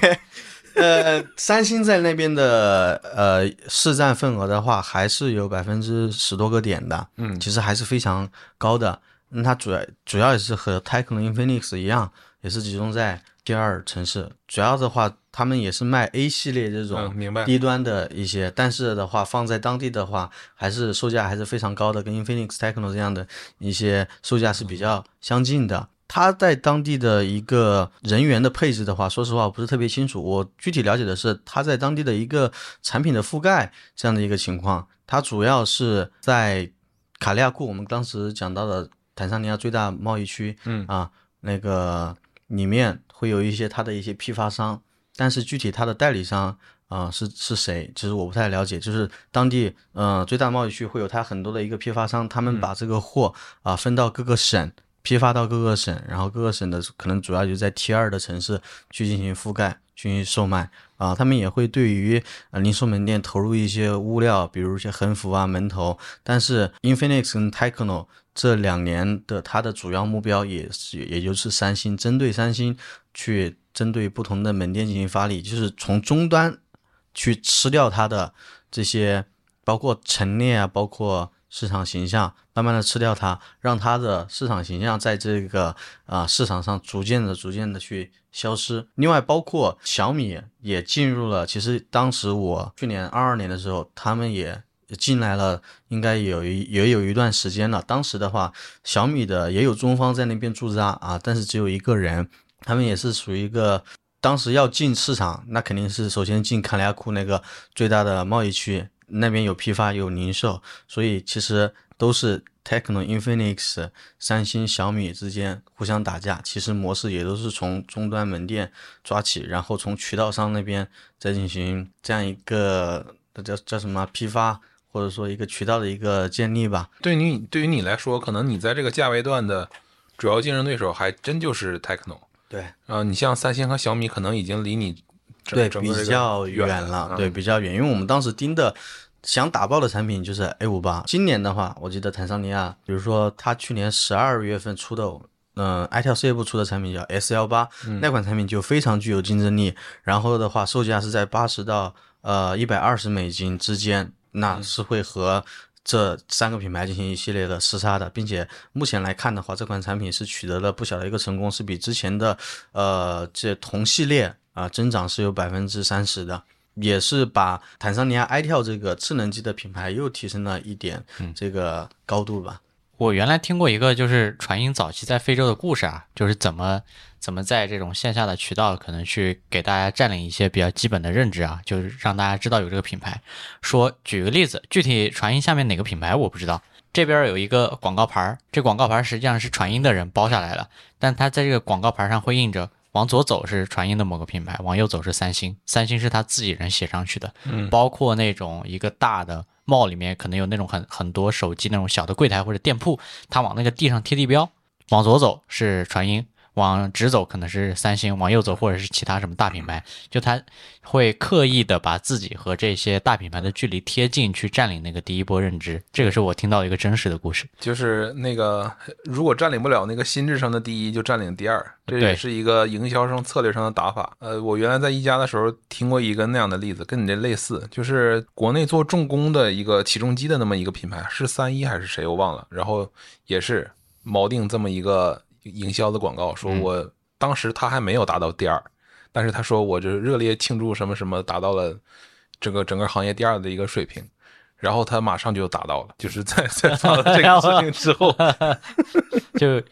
呃，三星在那边的呃市占份额的话，还是有百分之十多个点的，嗯其实还是非常高的。那它主要主要也是和 Tecno Infinix 一样，也是集中在第二城市。主要的话，他们也是卖 A 系列这种嗯，明白。低端的一些，但是的话放在当地的话，还是售价还是非常高的，跟 Infinix、Tecno 这样的一些售价是比较相近的。它在当地的一个人员的配置的话，说实话我不是特别清楚。我具体了解的是他在当地的一个产品的覆盖这样的一个情况。他主要是在卡利亚库，我们当时讲到的坦桑尼亚最大贸易区，嗯啊，那个里面会有一些它的一些批发商，但是具体它的代理商啊、是是谁，其实我不太了解。就是当地呃最大贸易区会有它很多的一个批发商，他们把这个货啊、分到各个省。批发到各个省，然后各个省的可能主要就在 T 二的城市去进行覆盖、进行售卖啊。他们也会对于呃零售门店投入一些物料，比如一些横幅啊、门头。但是 Infinix 跟 Tecno 这两年的它的主要目标也是，也就是三星，针对三星去针对不同的门店进行发力，就是从终端去吃掉它的这些，包括陈列啊，包括市场形象，慢慢的吃掉它，让它的市场形象在这个啊、市场上逐渐的、逐渐的去消失。另外，包括小米也进入了，其实当时我去年二二年的时候，他们也进来了，应该有一也有一段时间了。当时的话，小米的也有中方在那边驻扎啊，但是只有一个人，他们也是属于一个。当时要进市场，那肯定是首先进卡利亚库那个最大的贸易区，那边有批发有零售，所以其实都是 Techno、Infinix、三星、小米之间互相打架。其实模式也都是从终端门店抓起，然后从渠道商那边再进行这样一个叫叫什么批发，或者说一个渠道的一个建立吧。对你对于你来说，可能你在这个价位段的主要竞争对手还真就是 Techno。对啊、你像三星和小米，可能已经离你对，比较远远了，嗯对，比较远，因为我们当时盯的想打爆的产品就是 A 五八。今年的话，我记得坦桑尼亚，比如说他去年十二月份出的，嗯、i e l 事业部出的产品叫 S 幺八，那款产品就非常具有竞争力。然后的话，售价是在八十到呃一百二十美金之间，那是会和。这三个品牌进行一系列的厮杀的，并且目前来看的话，这款产品是取得了不小的一个成功，是比之前的呃这同系列啊、增长是有百分之三十的，也是把坦桑尼亚 itel 这个智能机的品牌又提升了一点这个高度吧。我原来听过一个就是传音早期在非洲的故事啊，就是怎么怎么在这种线下的渠道可能去给大家占领一些比较基本的认知啊，就是让大家知道有这个品牌。说举个例子，具体传音下面哪个品牌我不知道，这边有一个广告牌儿，这广告牌儿实际上是传音的人包下来的，但它在这个广告牌上会印着。往左走是传音的某个品牌，往右走是三星，三星是他自己人写上去的。嗯包括那种一个大的 mall 里面可能有那种很很多手机那种小的柜台或者店铺，他往那个地上贴地标，往左走是传音，往直走可能是三星，往右走或者是其他什么大品牌，就他会刻意的把自己和这些大品牌的距离贴近，去占领那个第一波认知。这个是我听到一个真实的故事。就是那个，如果占领不了那个心智上的第一，就占领第二，这也是一个营销上策略上的打法。呃，我原来在一加的时候听过一个那样的例子，跟你这类似，就是国内做重工的一个起重机的那么一个品牌，是三一还是谁我忘了，然后也是锚定这么一个营销的广告，说我当时他还没有达到第二，但是他说我这热烈庆祝什么什么达到了这个整个行业第二的一个水平。然后他马上就达到了，就是在在发了这个事情之后，*laughs* 就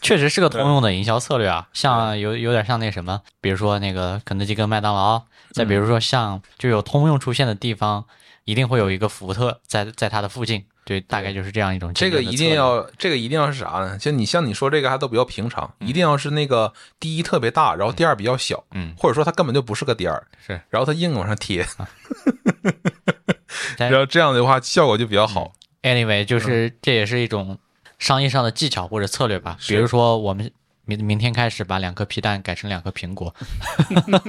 确实是个通用的营销策略啊，像有有点像那什么，比如说那个肯德基跟麦当劳，再比如说像就有通用出现的地方，一定会有一个福特在在它的附近，对，大概就是这样一种这个一定要，这个一定要是啥呢？就你像你说这个还都比较平常，一定要是那个第一特别大，然后第二比较小，嗯或者说它根本就不是个第二，是，然后它硬往上贴，但然后这样的话效果就比较好。Anyway，就是这也是一种商业上的技巧或者策略吧。比如说，我们明明天开始把两颗皮蛋改成两颗苹果，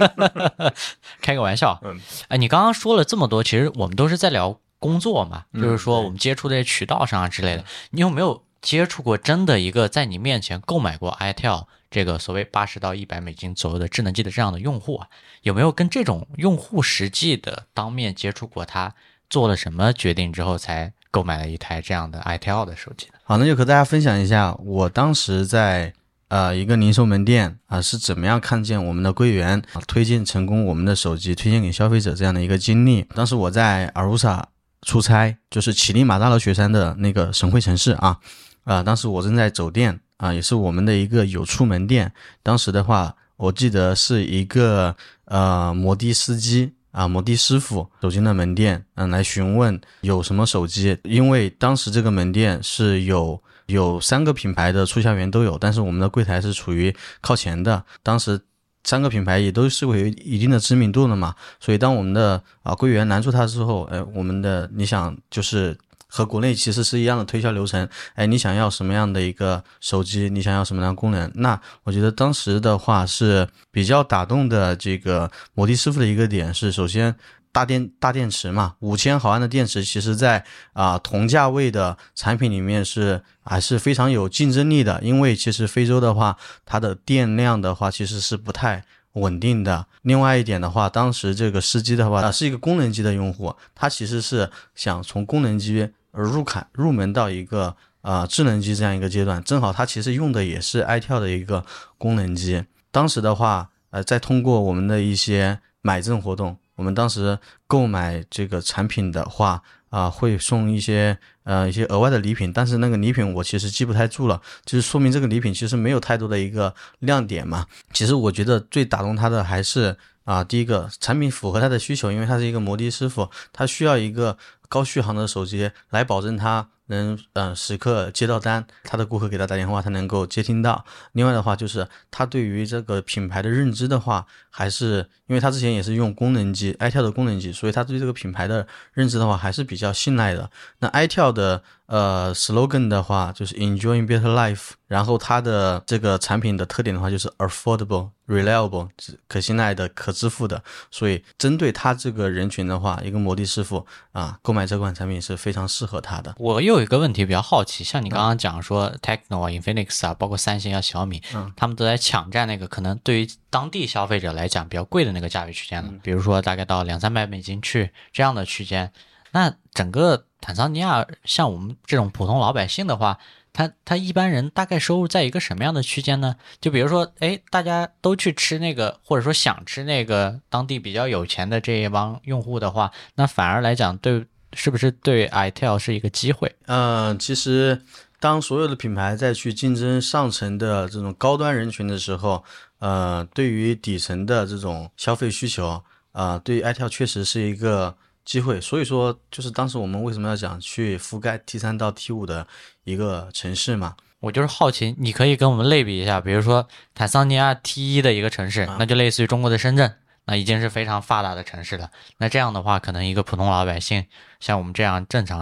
*laughs* 开个玩笑。嗯，哎，你刚刚说了这么多，其实我们都是在聊工作嘛，嗯就是说我们接触的渠道上啊之类的。你有没有接触过真的一个在你面前购买过 iTel 这个所谓八十到一百美金左右的智能机的这样的用户啊？有没有跟这种用户实际的当面接触过？他做了什么决定之后才购买了一台这样的 iTel 的手机的？好，那就和大家分享一下，我当时在呃一个零售门店啊、是怎么样看见我们的柜员啊推荐成功我们的手机推荐给消费者这样的一个经历。当时我在阿鲁萨出差，就是乞力马扎罗雪山的那个省会城市啊，啊、当时我正在走店啊、也是我们的一个有触门店。当时的话，我记得是一个呃摩的司机啊，摩的师傅走进了门店，嗯、来询问有什么手机，因为当时这个门店是有有三个品牌的促销员都有，但是我们的柜台是处于靠前的，当时。三个品牌也都是会有一定的知名度了嘛，所以当我们的啊柜员拦住他之后，哎，我们的你想就是和国内其实是一样的推销流程，哎，你想要什么样的一个手机，你想要什么样的功能？那我觉得当时的话是比较打动的这个摩的师傅的一个点是，首先大电大电池嘛，五千毫安的电池，其实在啊、同价位的产品里面是还是非常有竞争力的，因为其实非洲的话，它的电量的话其实是不太。稳定的。另外一点的话，当时这个司机的话啊是一个功能机的用户，他其实是想从功能机入坎入门到一个呃智能机这样一个阶段，正好他其实用的也是 iTel 的一个功能机。当时的话，呃，在通过我们的一些买赠活动，我们当时购买这个产品的话，啊、会送一些呃一些额外的礼品，但是那个礼品我其实记不太住了，就是说明这个礼品其实没有太多的一个亮点嘛。其实我觉得最打动他的还是啊、第一个产品符合他的需求，因为他是一个摩的师傅，他需要一个高续航的手机来保证他能呃时刻接到单，他的顾客给他打电话，他能够接听到。另外的话就是他对于这个品牌的认知的话，还是因为他之前也是用功能机 iTel 的功能机，所以他对这个品牌的认知的话还是比较信赖的。那 iTel 的呃 slogan 的话就是 Enjoying Better Life，然后它的这个产品的特点的话就是 affordable、reliable，可信赖的、可支付的。所以针对他这个人群的话，一个摩的师傅啊，购买这款产品是非常适合他的。我又有一个问题比较好奇，像你刚刚讲说 Techno 啊、Infinix 啊，包括三星啊、小米，他们都在抢占那个可能对于当地消费者来讲比较贵的那个价位区间了，比如说大概到两三百美金去这样的区间。那整个坦桑尼亚像我们这种普通老百姓的话，他他一般人大概收入在一个什么样的区间呢？就比如说，哎，大家都去吃那个，或者说想吃那个当地比较有钱的这一帮用户的话，那反而来讲对。是不是对 iTel 是一个机会？嗯，其实当所有的品牌在去竞争上层的这种高端人群的时候，呃，对于底层的这种消费需求，啊、对于 iTel 确实是一个机会。所以说，就是当时我们为什么要讲去覆盖 T 三到 T 五的一个城市嘛？我就是好奇，你可以跟我们类比一下，比如说坦桑尼亚 T 一的一个城市，那就类似于中国的深圳，那已经是非常发达的城市了。那这样的话，可能一个普通老百姓，像我们这样正常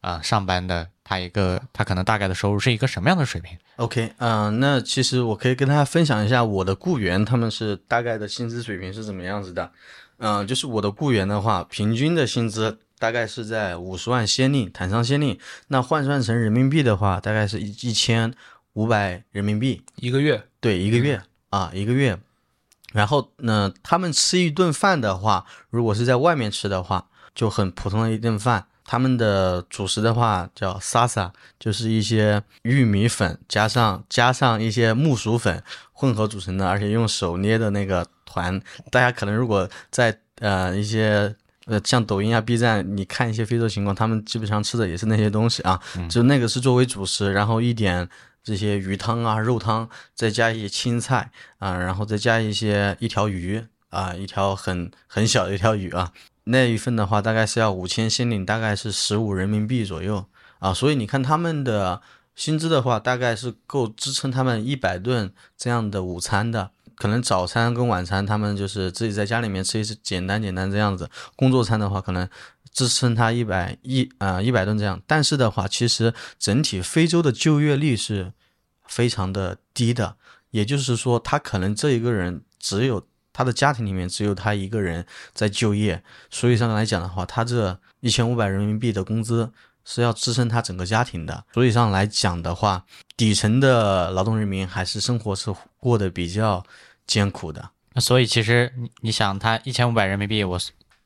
啊、呃上班的他一个他可能大概的收入是一个什么样的水平？OK，嗯、那其实我可以跟大家分享一下我的雇员他们是大概的薪资水平是怎么样子的。嗯、就是我的雇员的话，平均的薪资大概是在五十万先令，坦桑先令。那换算成人民币的话，大概是一一千五百人民币。一个月对，一个月、啊，一个月。然后呢，他们吃一顿饭的话，如果是在外面吃的话，就很普通的一顿饭。他们的主食的话叫 sasa，就是一些玉米粉加上加上一些木薯粉混合组成的，而且用手捏的那个团。大家可能如果在呃一些呃像抖音啊、B 站，你看一些非洲情况，他们基本上吃的也是那些东西啊，就那个是作为主食，然后一点这些鱼汤啊、肉汤，再加一些青菜啊，然后再加一些一条鱼啊，一条很很小的一条鱼啊，那一份的话大概是要五千先令，大概是十五人民币左右啊，所以你看他们的薪资的话，大概是够支撑他们一百顿这样的午餐的。可能早餐跟晚餐他们就是自己在家里面吃一次，简单简单这样子。工作餐的话，可能支撑他一百一啊一百吨这样。但是的话，其实整体非洲的就业率是非常的低的，也就是说，他可能这一个人只有他的家庭里面只有他一个人在就业，所以上来讲的话，他这一千五百人民币的工资是要支撑他整个家庭的。所以上来讲的话，底层的劳动人民还是生活是过得比较艰苦的。那所以其实你想，他一千五百人民币，我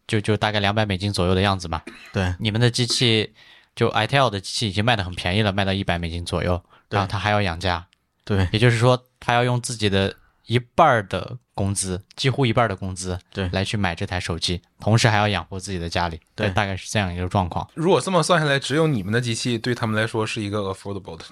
就就大概两百美金左右的样子嘛。对你们的机器就 itel 的机器已经卖的很便宜了，卖到一百美金左右，对然后他还要养家，对也就是说，他要用自己的一半儿的工资，几乎一半儿的工资，对来去买这台手机，同时还要养活自己的家里，对大概是这样一个状况。如果这么算下来，只有你们的机器对他们来说是一个 affordable 的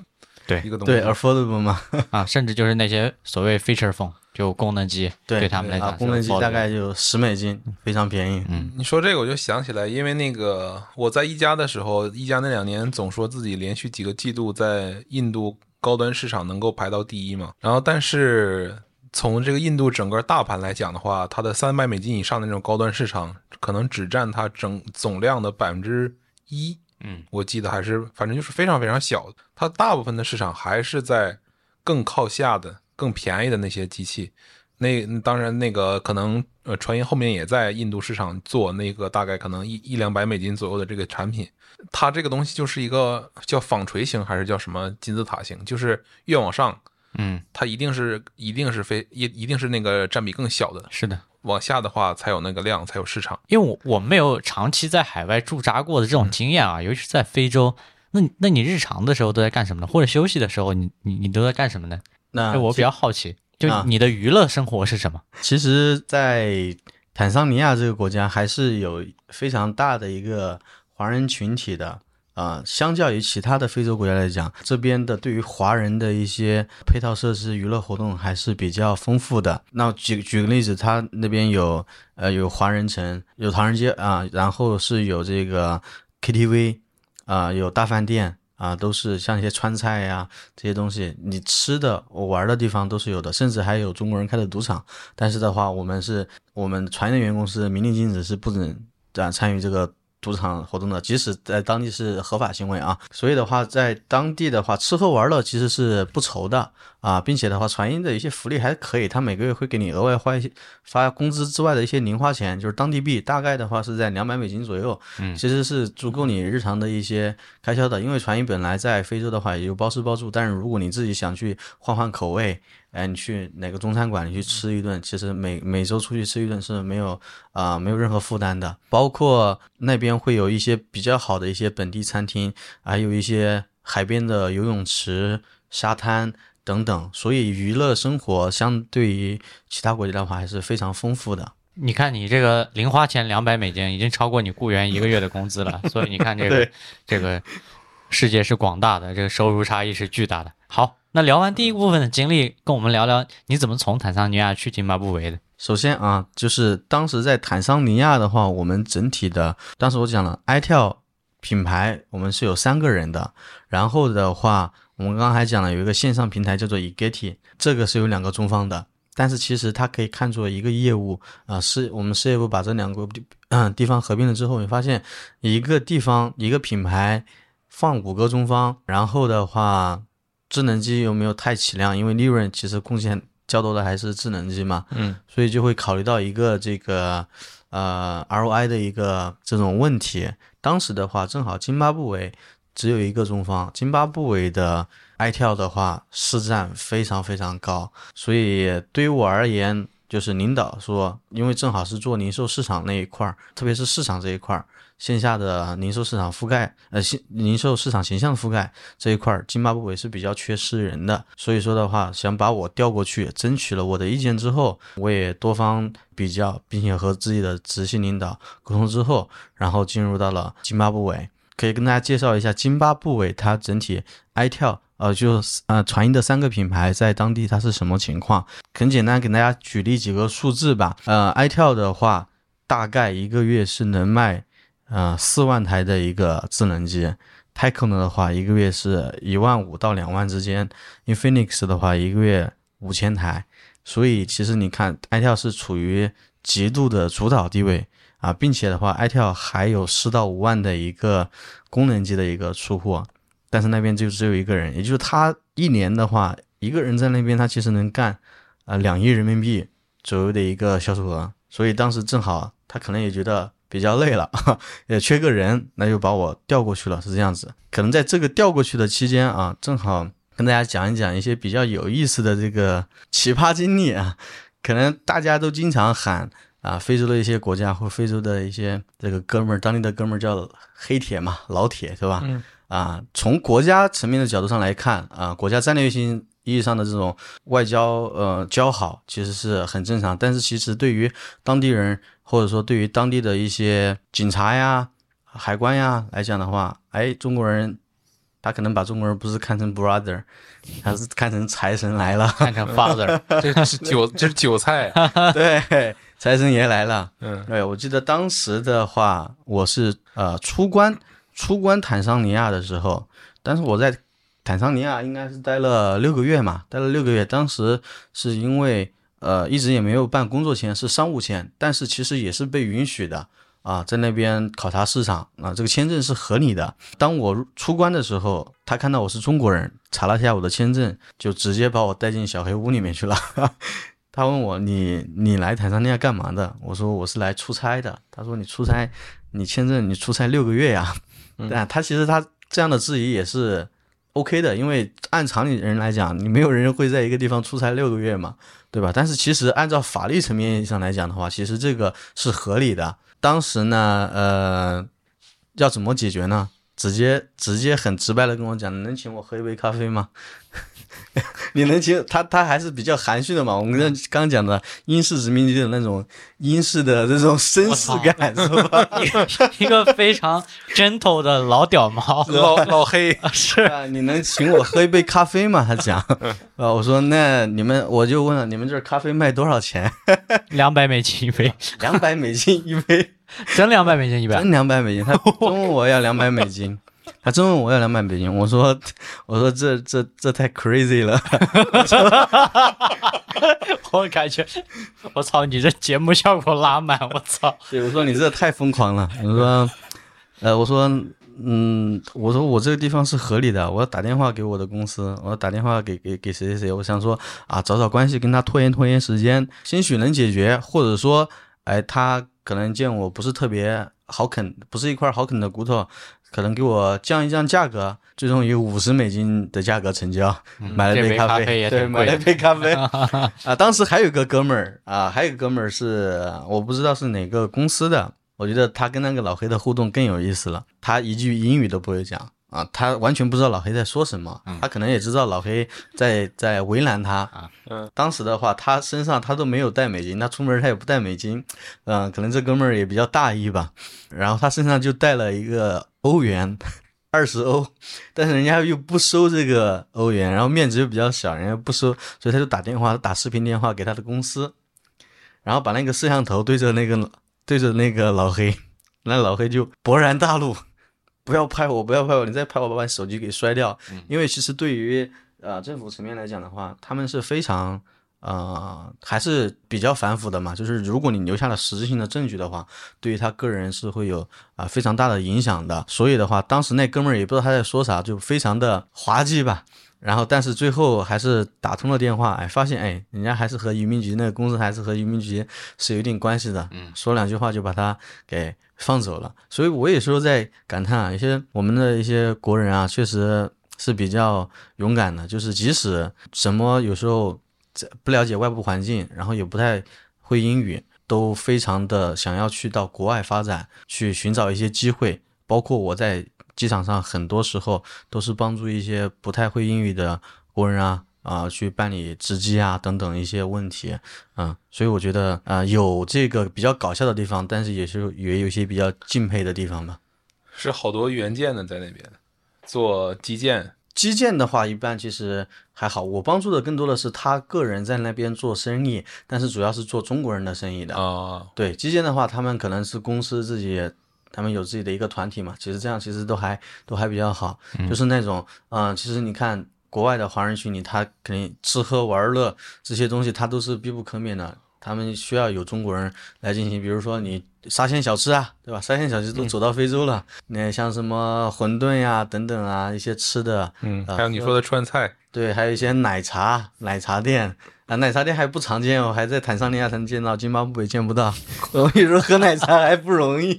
对一个东西。对，affordable 嘛，啊，甚至就是那些所谓 feature phone，就功能机，对啊，他们来讲，功能机大概就十美金，非常便宜。嗯你说这个我就想起来，因为那个我在一加的时候，一加那两年总说自己连续几个季度在印度高端市场能够排到第一嘛，然后但是从这个印度整个大盘来讲的话，它的三百美金以上的那种高端市场，可能只占它整总量的百分之一。嗯，我记得还是反正就是非常非常小，它大部分的市场还是在更靠下的、更便宜的那些机器。那当然，那个可能呃，传音后面也在印度市场做那个大概可能一一两百美金左右的这个产品。它这个东西就是一个叫纺锤型还是叫什么金字塔型，就是越往上，嗯，它一定是一定是非一一定是那个占比更小的，是的。往下的话才有那个量，才有市场。因为我我没有长期在海外驻扎过的这种经验啊，尤其是在非洲。那那你日常的时候都在干什么呢？或者休息的时候，你你你都在干什么呢？那就我比较好奇，就啊你的娱乐生活是什么？其实，在坦桑尼亚这个国家还是有非常大的一个华人群体的。啊、相较于其他的非洲国家来讲，这边的对于华人的一些配套设施、娱乐活动还是比较丰富的。那举举个例子，他那边有呃有华人城，有唐人街啊、然后是有这个 KTV 啊、有大饭店啊、都是像一些川菜呀、这些东西，你吃的、我玩的地方都是有的，甚至还有中国人开的赌场。但是的话，我们是我们船员员工是明令禁止，是不准啊参与这个赌场活动的，即使在当地是合法行为啊。所以的话，在当地的话，吃喝玩乐其实是不愁的啊，并且的话，传音的一些福利还可以，他每个月会给你额外花一些发工资之外的一些零花钱，就是当地币，大概的话是在两百美金左右，嗯其实是足够你日常的一些开销的。因为传音本来在非洲的话也就包吃包住，但是如果你自己想去换换口味，哎，你去哪个中餐馆你去吃一顿，其实每每周出去吃一顿是没有啊、没有任何负担的。包括那边会有一些比较好的一些本地餐厅，还有一些海边的游泳池、沙滩等等，所以娱乐生活相对于其他国家的话还是非常丰富的。你看你这个零花钱两百美金，已经超过你雇员一个月的工资了，所以你看这个这个世界是广大的，这个收入差异是巨大的。好，那聊完第一部分的经历，跟我们聊聊你怎么从坦桑尼亚去津巴布韦的。首先啊，就是当时在坦桑尼亚的话，我们整体的，当时我讲了，itel 品牌我们是有三个人的，然后的话，我们刚刚还讲了有一个线上平台叫做 eGetty，这个是有两个中方的，但是其实它可以看作一个业务啊，是我们事业部把这两个地地方合并了之后，你发现一个地方一个品牌放五个中方，然后的话，智能机有没有太起量？因为利润其实贡献较多的还是智能机嘛，嗯，所以就会考虑到一个这个呃 ROI 的一个这种问题。当时的话，正好津巴布韦只有一个中方，津巴布韦的 iTel 的话市占非常非常高，所以对于我而言，就是领导说，因为正好是做零售市场那一块儿，特别是市场这一块儿。线下的零售市场覆盖，呃，线零售市场形象覆盖这一块，津巴布韦是比较缺失人的，所以说的话，想把我调过去，争取了我的意见之后，我也多方比较，并且和自己的直系领导沟通之后，然后进入到了津巴布韦。可以跟大家介绍一下津巴布韦它整体 iTel，呃，就呃传音的三个品牌在当地它是什么情况？很简单，给大家举例几个数字吧。呃，iTel 的话，大概一个月是能卖。呃，四万台的一个智能机 t e c o n 的话，一个月是一万五到两万之间；Infinix 的话，一个月五千台。所以其实你看，iTel 是处于极度的主导地位啊，并且的话，iTel 还有四到五万的一个功能机的一个出货，但是那边就只有一个人，也就是他一年的话，一个人在那边，他其实能干呃两亿人民币左右的一个销售额。所以当时正好他可能也觉得。比较累了，也缺个人，那就把我调过去了，是这样子。可能在这个调过去的期间啊，正好跟大家讲一讲一些比较有意思的这个奇葩经历啊。可能大家都经常喊啊，非洲的一些国家或非洲的一些这个哥们儿，当地的哥们儿叫黑铁嘛，老铁是吧？嗯。啊，从国家层面的角度上来看啊，国家战略性意义上的这种外交呃交好，其实是很正常。但是其实对于当地人。或者说，对于当地的一些警察呀、海关呀来讲的话，哎，中国人他可能把中国人不是看成 brother，他是看成财神来了，看看 father，这是韭，*laughs* 这是韭菜。对，财神爷来了。嗯，对，我记得当时的话，我是呃出关出关坦桑尼亚的时候，但是我在坦桑尼亚应该是待了六个月嘛，待了六个月，当时是因为。呃，一直也没有办工作签，是商务签，但是其实也是被允许的啊，在那边考察市场啊，这个签证是合理的。当我出关的时候，他看到我是中国人，查了一下我的签证，就直接把我带进小黑屋里面去了。*laughs* 他问我，你你来坦桑尼亚干嘛的？我说我是来出差的。他说你出差，你签证你出差六个月呀？但他其实他这样的质疑也是 OK 的，因为按常理人来讲，你没有人会在一个地方出差六个月嘛。对吧？但是其实按照法律层面上来讲的话，其实这个是合理的。当时呢，呃，要怎么解决呢？直接直接很直白的跟我讲，能请我喝一杯咖啡吗？*laughs* 你能请他？他还是比较含蓄的嘛。我们刚刚讲的英式殖民地的那种英式的这种绅士感，是吧？*laughs* 一个非常 gentle 的老屌毛，*laughs* 老老黑是啊。你能请我喝一杯咖啡吗？他讲啊。我说那你们，我就问了，你们这咖啡卖多少钱？两百美金一杯，两百美金一杯，真两百美金一杯，真两百美金。他中午我要两百美金。他真问我要两百美金，我说，我说这这这太 crazy 了，*laughs* 我感觉，我操，你这节目效果拉满，我操！对，我说你这太疯狂了，我说，呃，我说，嗯，我说我这个地方是合理的，我要打电话给我的公司，我要打电话给给给谁谁谁，我想说啊，找找关系跟他拖延拖延时间，兴许能解决，或者说，哎，他可能见我不是特别好啃，不是一块好啃的骨头。可能给我降一降价格，最终以五十美金的价格成交，买了杯咖啡，对，买了杯咖啡啊。当时还有个哥们儿啊，还有个哥们儿是我不知道是哪个公司的，我觉得他跟那个老黑的互动更有意思了，他一句英语都不会讲。啊，他完全不知道老黑在说什么，他可能也知道老黑在在为难他啊。嗯，当时的话，他身上他都没有带美金，他出门他也不带美金，嗯，可能这哥们儿也比较大意吧。然后他身上就带了一个欧元，*laughs* 二十欧，但是人家又不收这个欧元，然后面值又比较小，人家不收，所以他就打电话打视频电话给他的公司，然后把那个摄像头对着那个对着那个老黑，那老黑就勃然大怒。不要拍我，不要拍我！你再拍我，把把手机给摔掉。因为其实对于呃政府层面来讲的话，他们是非常呃，还是比较反腐的嘛。就是如果你留下了实质性的证据的话，对于他个人是会有啊、非常大的影响的。所以的话，当时那哥们儿也不知道他在说啥，就非常的滑稽吧。然后，但是最后还是打通了电话，哎，发现哎，人家还是和移民局那个公司还是和移民局是有一定关系的。嗯，说两句话就把他给放走了。所以我有时候在感叹啊，有些我们的一些国人啊，确实是比较勇敢的，就是即使什么有时候在不了解外部环境，然后也不太会英语，都非常的想要去到国外发展，去寻找一些机会。包括我在机场上，很多时候都是帮助一些不太会英语的国人啊啊、去办理值机啊等等一些问题，嗯，所以我觉得啊、有这个比较搞笑的地方，但是也是也有一些比较敬佩的地方吧。是好多原件的在那边做基建，基建的话，一般其实还好。我帮助的更多的是他个人在那边做生意，但是主要是做中国人的生意的。啊，对基建的话，他们可能是公司自己，他们有自己的一个团体嘛。其实这样其实都还都还比较好，就是那种，嗯、其实你看国外的华人群体，他肯定吃喝玩乐这些东西，他都是必不可免的。他们需要有中国人来进行，比如说你沙县小吃啊，对吧？沙县小吃都走到非洲了，那像什么馄饨呀、等等啊，一些吃的，嗯，啊还有你说的川菜，对，还有一些奶茶、奶茶店啊，奶茶店还不常见哦，还在坦桑尼亚才能见到，津巴布韦见不到。*laughs* 我跟你说，喝奶茶还不容易。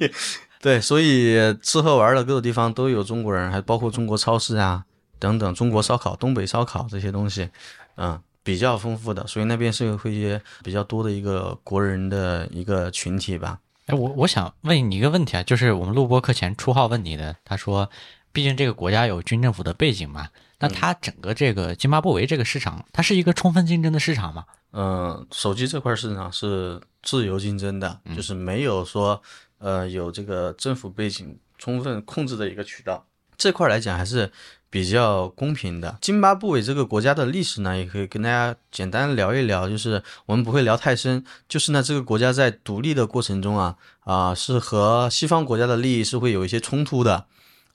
对，所以吃喝玩乐各个地方都有中国人，还包括中国超市啊等等，中国烧烤、东北烧烤这些东西，嗯，比较丰富的，所以那边是会一些比较多的一个国人的一个群体吧。哎，我我想问你一个问题啊，就是我们录播课前出号问你的，他说，毕竟这个国家有军政府的背景嘛，那它整个这个津巴布韦这个市场，它是一个充分竞争的市场吗？嗯，手机这块市场是自由竞争的，就是没有说呃有这个政府背景充分控制的一个渠道。这块来讲还是比较公平的。津巴布韦这个国家的历史呢，也可以跟大家简单聊一聊，就是我们不会聊太深，就是呢这个国家在独立的过程中啊啊、是和西方国家的利益是会有一些冲突的。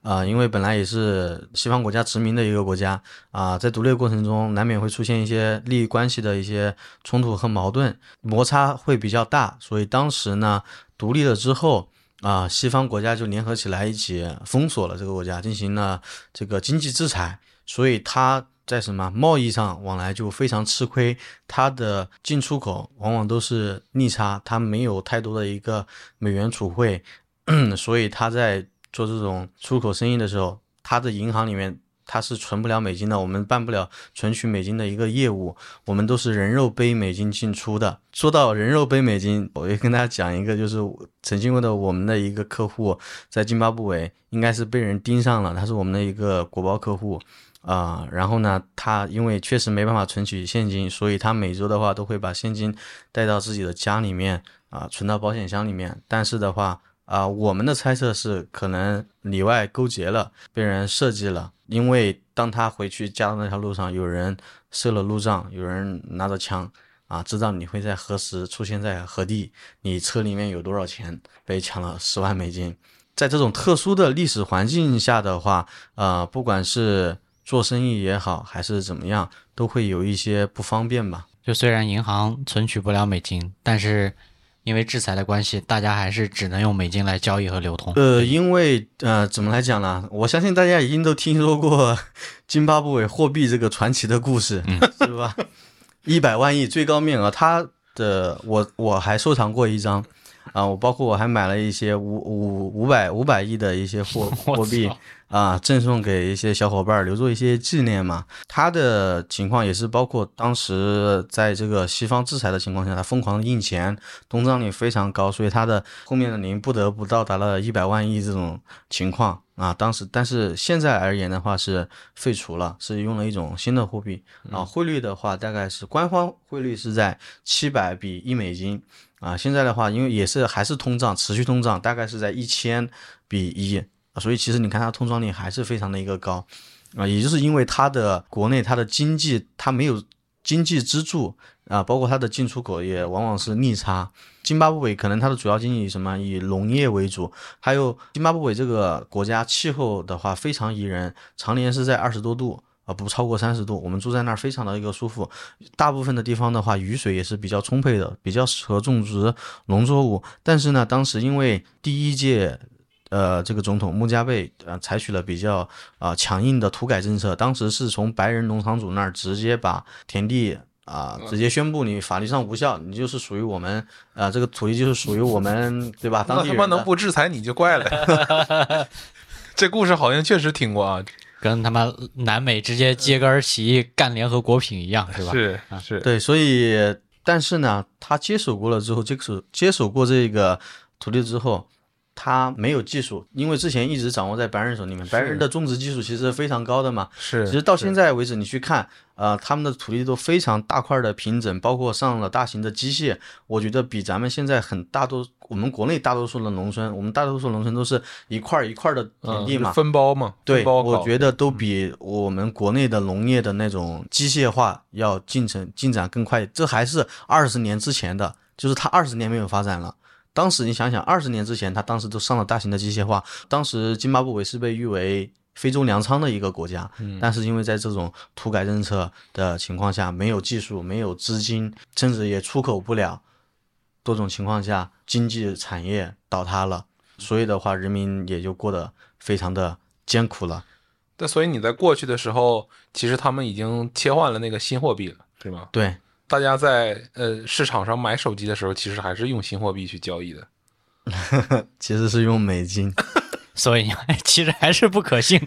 啊、因为本来也是西方国家殖民的一个国家啊、在独立的过程中，难免会出现一些利益关系的一些冲突和矛盾，摩擦会比较大。所以当时呢，独立了之后啊、西方国家就联合起来一起封锁了这个国家，进行了这个经济制裁，所以它在什么贸易上往来就非常吃亏，它的进出口往往都是逆差，它没有太多的一个美元储汇，*clears throat* 所以它在做这种出口生意的时候，它的银行里面它是存不了美金的，我们办不了存取美金的一个业务，我们都是人肉背美金进出的。说到人肉背美金，我也跟大家讲一个，就是曾经问的我们的一个客户在津巴布韦，应该是被人盯上了，他是我们的一个国包客户。啊、然后呢，他因为确实没办法存取现金，所以他每周的话都会把现金带到自己的家里面啊、存到保险箱里面。但是的话，啊、我们的猜测是可能里外勾结了，被人设计了。因为当他回去家的那条路上，有人设了路障，有人拿着枪啊，知道你会在何时出现在何地，你车里面有多少钱，被抢了十万美金。在这种特殊的历史环境下的话，呃，不管是做生意也好，还是怎么样，都会有一些不方便吧。就虽然银行存取不了美金，但是因为制裁的关系，大家还是只能用美金来交易和流通。呃，因为呃，怎么来讲呢？我相信大家已经都听说过津巴布韦货币这个传奇的故事，是吧？一百万亿最高面额，它的我我还收藏过一张啊，我包括我还买了一些五五五百五百亿的一些货 *laughs* 货币操啊，赠送给一些小伙伴儿，留作一些纪念嘛。他的情况也是包括当时在这个西方制裁的情况下，他疯狂的印钱，通胀率非常高，所以他的后面的零不得不到达了一百万亿这种情况啊。当时，但是现在而言的话是废除了，是用了一种新的货币啊。汇率的话，大概是官方汇率是在七百比一美金啊。现在的话，因为也是还是通胀，持续通胀，大概是在一千比一。所以其实你看它通胀率还是非常的一个高，啊，也就是因为它的国内它的经济它没有经济支柱啊，包括它的进出口也往往是逆差。津巴布韦可能它的主要经济以什么以农业为主，还有津巴布韦这个国家气候的话非常宜人，常年是在二十多度。啊，不超过三十度，我们住在那儿非常的一个舒服。大部分的地方的话，雨水也是比较充沛的，比较适合种植农作物。但是呢，当时因为第一届呃这个总统穆加贝呃采取了比较啊、强硬的土改政策，当时是从白人农场主那儿直接把田地。啊，直接宣布你法律上无效，你就是属于我们，啊，这个土地就是属于我们，对吧？当那他妈能不制裁你就怪了。*laughs* 这故事好像确实听过啊，跟他妈南美直接揭竿起义干联合国品一样，是吧？是是，对，所以但是呢，他接手过了之后，接手接手过这个土地之后，他没有技术，因为之前一直掌握在白人手里面，白人的种植技术其实非常高的嘛。是，其实到现在为止，你去看，呃，他们的土地都非常大块的平整，包括上了大型的机械，我觉得比咱们现在很大多我们国内大多数的农村，我们大多数农村都是一块一块的田地嗯嘛，分包嘛，对，我觉得都比我们国内的农业的那种机械化要进程进展更快。这还是二十年之前的，就是它二十年没有发展了。当时你想想，二十年之前，他当时都上了大型的机械化。当时津巴布韦是被誉为非洲粮仓的一个国家，但是因为在这种土改政策的情况下，没有技术、没有资金，甚至也出口不了，多种情况下，经济产业倒塌了，所以的话，人民也就过得非常的艰苦了。那所以你在过去的时候，其实他们已经切换了那个新货币了，对吗？对，大家在呃市场上买手机的时候，其实还是用新货币去交易的。*laughs* 其实是用美金。*laughs* 所以其实还是不可信。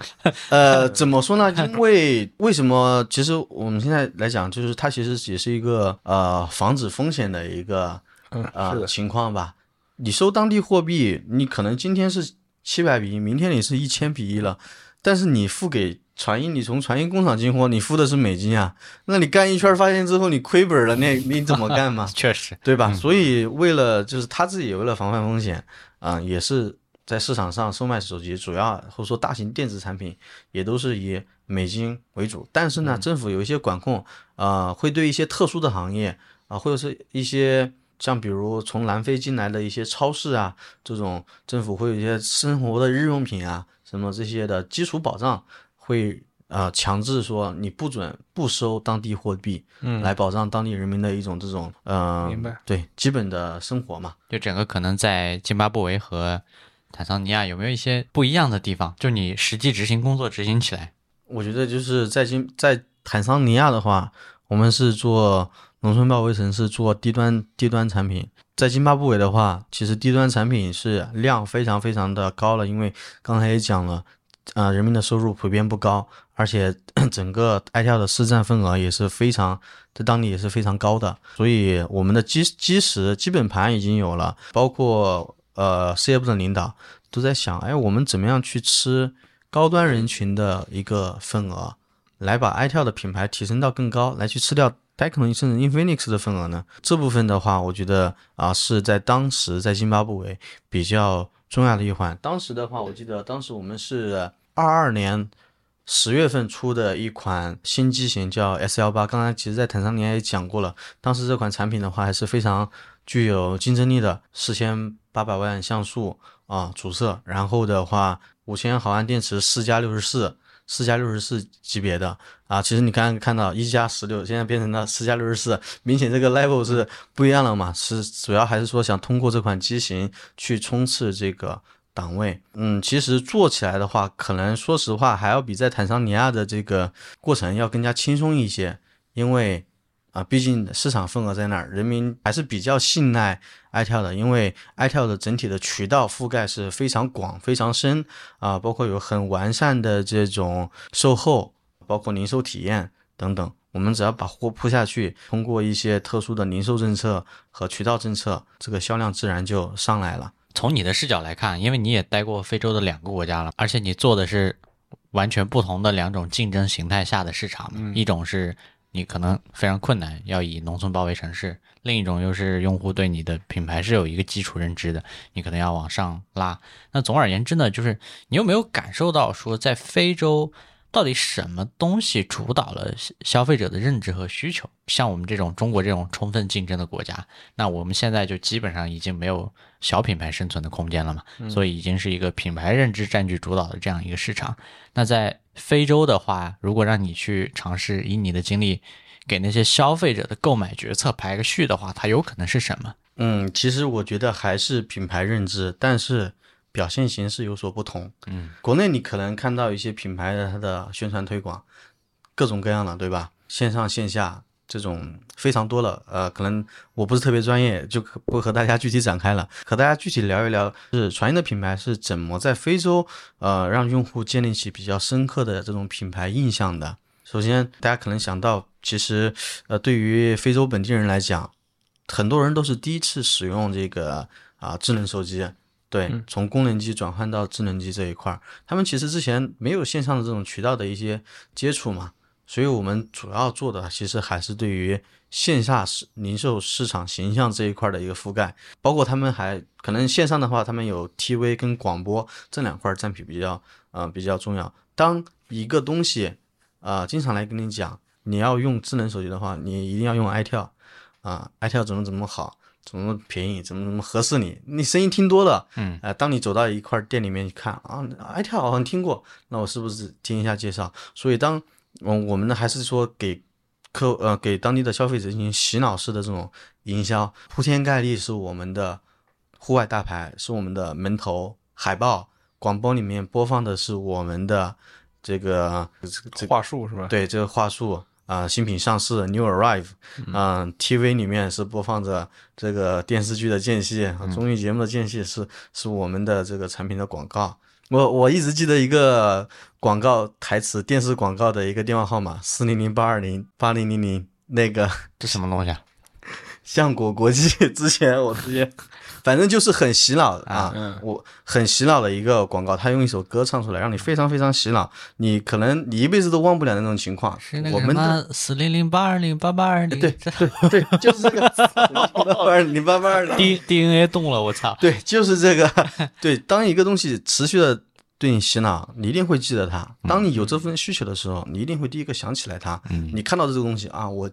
呃，怎么说呢？因为为什么？其实我们现在来讲，就是它其实也是一个呃防止风险的一个呃的，情况吧。你收当地货币，你可能今天是七百比一，明天你是一千比一了，但是你付给船运，你从船运工厂进货，你付的是美金啊。那你干一圈发现之后你亏本了，那 *laughs* 你怎么干嘛？*laughs* 确实，对吧？所以为了就是他自己也为了防范风险，啊、也是在市场上售卖手机，主要或者说大型电子产品也都是以美金为主。但是呢，政府有一些管控，呃，会对一些特殊的行业啊、或者是一些像比如从南非进来的一些超市啊，这种政府会有一些生活的日用品啊，什么这些的基础保障会。呃，强制说你不准不收当地货币，嗯，来保障当地人民的一种这种呃，明白对基本的生活嘛。就整个可能在津巴布韦和坦桑尼亚有没有一些不一样的地方？就你实际执行工作执行起来，我觉得就是在津在坦桑尼亚的话，我们是做农村包围城市，做低端低端产品。在津巴布韦的话，其实低端产品是量非常非常的高了，因为刚才也讲了，呃，人民的收入普遍不高，而且 *coughs* 整个 ITL 的市占份额也是非常在当地也是非常高的，所以我们的基基石基本盘已经有了，包括呃事业部的领导都在想，哎，我们怎么样去吃高端人群的一个份额，来把 ITL 的品牌提升到更高，来去吃掉 Techno 甚至 Infinix 的份额呢？这部分的话，我觉得啊、是在当时在津巴布韦比较重要的一环。当时的话，我记得当时我们是二二年十月份出的一款新机型叫 S 幺八，刚才其实在坦桑尼亚也讲过了，当时这款产品的话还是非常具有竞争力的，四千八百万像素啊主摄，然后的话五千毫安电池，四加六十四。四加六十四级别的啊，其实你刚刚看到一加十六，现在变成了四加六十四，明显这个 level 是不一样了嘛？是主要还是说想通过这款机型去冲刺这个档位。嗯，其实做起来的话，可能说实话还要比在坦桑尼亚的这个过程要更加轻松一些，因为啊，毕竟市场份额在那儿，人民还是比较信赖 iTel 的，因为 iTel 的整体的渠道覆盖是非常广、非常深啊，包括有很完善的这种售后，包括零售体验等等。我们只要把货铺下去，通过一些特殊的零售政策和渠道政策，这个销量自然就上来了。从你的视角来看，因为你也待过非洲的两个国家了，而且你做的是完全不同的两种竞争形态下的市场嘛，一种是你可能非常困难，要以农村包围城市；另一种又是用户对你的品牌是有一个基础认知的，你可能要往上拉。那总而言之呢，就是你有没有感受到说，在非洲到底什么东西主导了消消费者的认知和需求？像我们这种中国这种充分竞争的国家，那我们现在就基本上已经没有小品牌生存的空间了嘛，所以已经是一个品牌认知占据主导的这样一个市场。那在非洲的话，如果让你去尝试以你的经历给那些消费者的购买决策排个序的话，它有可能是什么？嗯，其实我觉得还是品牌认知，但是表现形式有所不同。嗯，国内你可能看到一些品牌的它的宣传推广，各种各样的，对吧？线上线下这种非常多了。呃，可能我不是特别专业，就不和大家 *laughs* 具体展开了，和大家具体聊一聊，是传音的品牌是怎么在非洲呃让用户建立起比较深刻的这种品牌印象的。首先，大家可能想到，其实呃对于非洲本地人来讲，很多人都是第一次使用这个啊、智能手机。对，从功能机转换到智能机这一块儿，他们其实之前没有线上的这种渠道的一些接触嘛，所以我们主要做的其实还是对于线下市零售市场形象这一块的一个覆盖，包括他们还可能线上的话，他们有 TV 跟广播这两块占比比较呃比较重要。当一个东西啊、经常来跟你讲，你要用智能手机的话，你一定要用 iTel 啊，iTel 怎么怎么好。怎么便宜，怎么怎么合适你？你声音听多了，嗯，呃，当你走到一块店里面去看啊，iTel 好像听过，那我是不是听一下介绍？所以当嗯我们呢还是说给客呃给当地的消费者进行洗脑式的这种营销，铺天盖地是我们的户外大牌，是我们的门头海报，广播里面播放的是我们的这个这话术是吧？对这个话术啊、新品上市，New Arrive，嗯、t v 里面是播放着这个电视剧的间隙，啊综艺节目的间隙是是我们的这个产品的广告。我我一直记得一个广告台词，电视广告的一个电话号码四零零八二零八零零零，那个这什么东西啊？*laughs* 相果国际之前我之前，反正就是很洗脑啊，嗯我很洗脑的一个广告，他用一首歌唱出来，让你非常非常洗脑，你可能你一辈子都忘不了那种情况。是那个什我们的么四零零八二零八八二零？对对对，就是这个零八八二零。，D DNA 动了，我操！对，就是这个。对，当一个东西持续的对你洗脑，你一定会记得它。当你有这份需求的时候，你一定会第一个想起来它。嗯你看到这个东西啊，我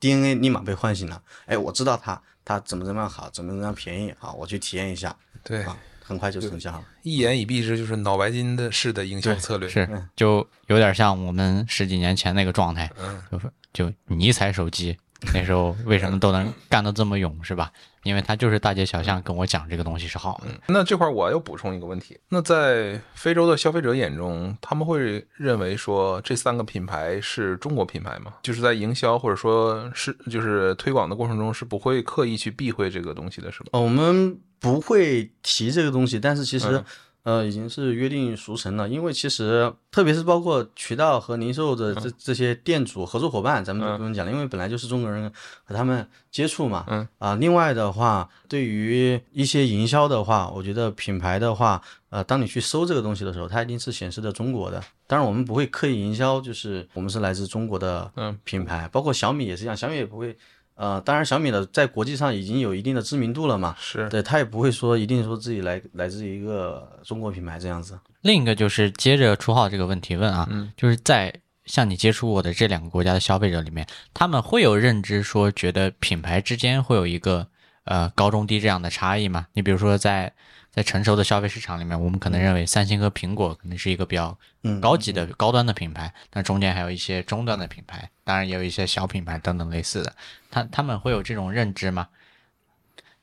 DNA 立马被唤醒了。哎，我知道它它怎么怎么样好，怎么怎么样便宜，啊，我去体验一下对，啊，很快就成交了。一言以蔽之，就是脑白金的式的营销策略。是，就有点像我们十几年前那个状态，嗯就是就尼采手机那时候为什么都能干得这么勇，是吧？因为他就是大街小巷跟我讲这个东西是好的。那这块儿我要补充一个问题，那在非洲的消费者眼中，他们会认为说这三个品牌是中国品牌吗？就是在营销或者说是就是推广的过程中，是不会刻意去避讳这个东西的，是吗？哦，我们不会提这个东西，但是其实、嗯呃已经是约定俗成了。因为其实特别是包括渠道和零售的这、这些店主合作伙伴，咱们就不用讲了，因为本来就是中国人和他们接触嘛。嗯啊，另外的话，对于一些营销的话，我觉得品牌的话，呃，当你去搜这个东西的时候，它一定是显示的中国的。当然，我们不会刻意营销，就是我们是来自中国的嗯品牌，包括小米也是一样，小米也不会。呃，当然，小米的在国际上已经有一定的知名度了嘛，是，对他也不会说一定说自己来来自于一个中国品牌这样子。另一个就是接着初号这个问题问啊，就是在像你接触过的这两个国家的消费者里面，他们会有认知说觉得品牌之间会有一个呃高中低这样的差异吗？你比如说在在成熟的消费市场里面，我们可能认为三星和苹果可能是一个比较嗯，高级的高端的品牌，但中间还有一些中端的品牌，当然也有一些小品牌等等类似的，他他们会有这种认知吗？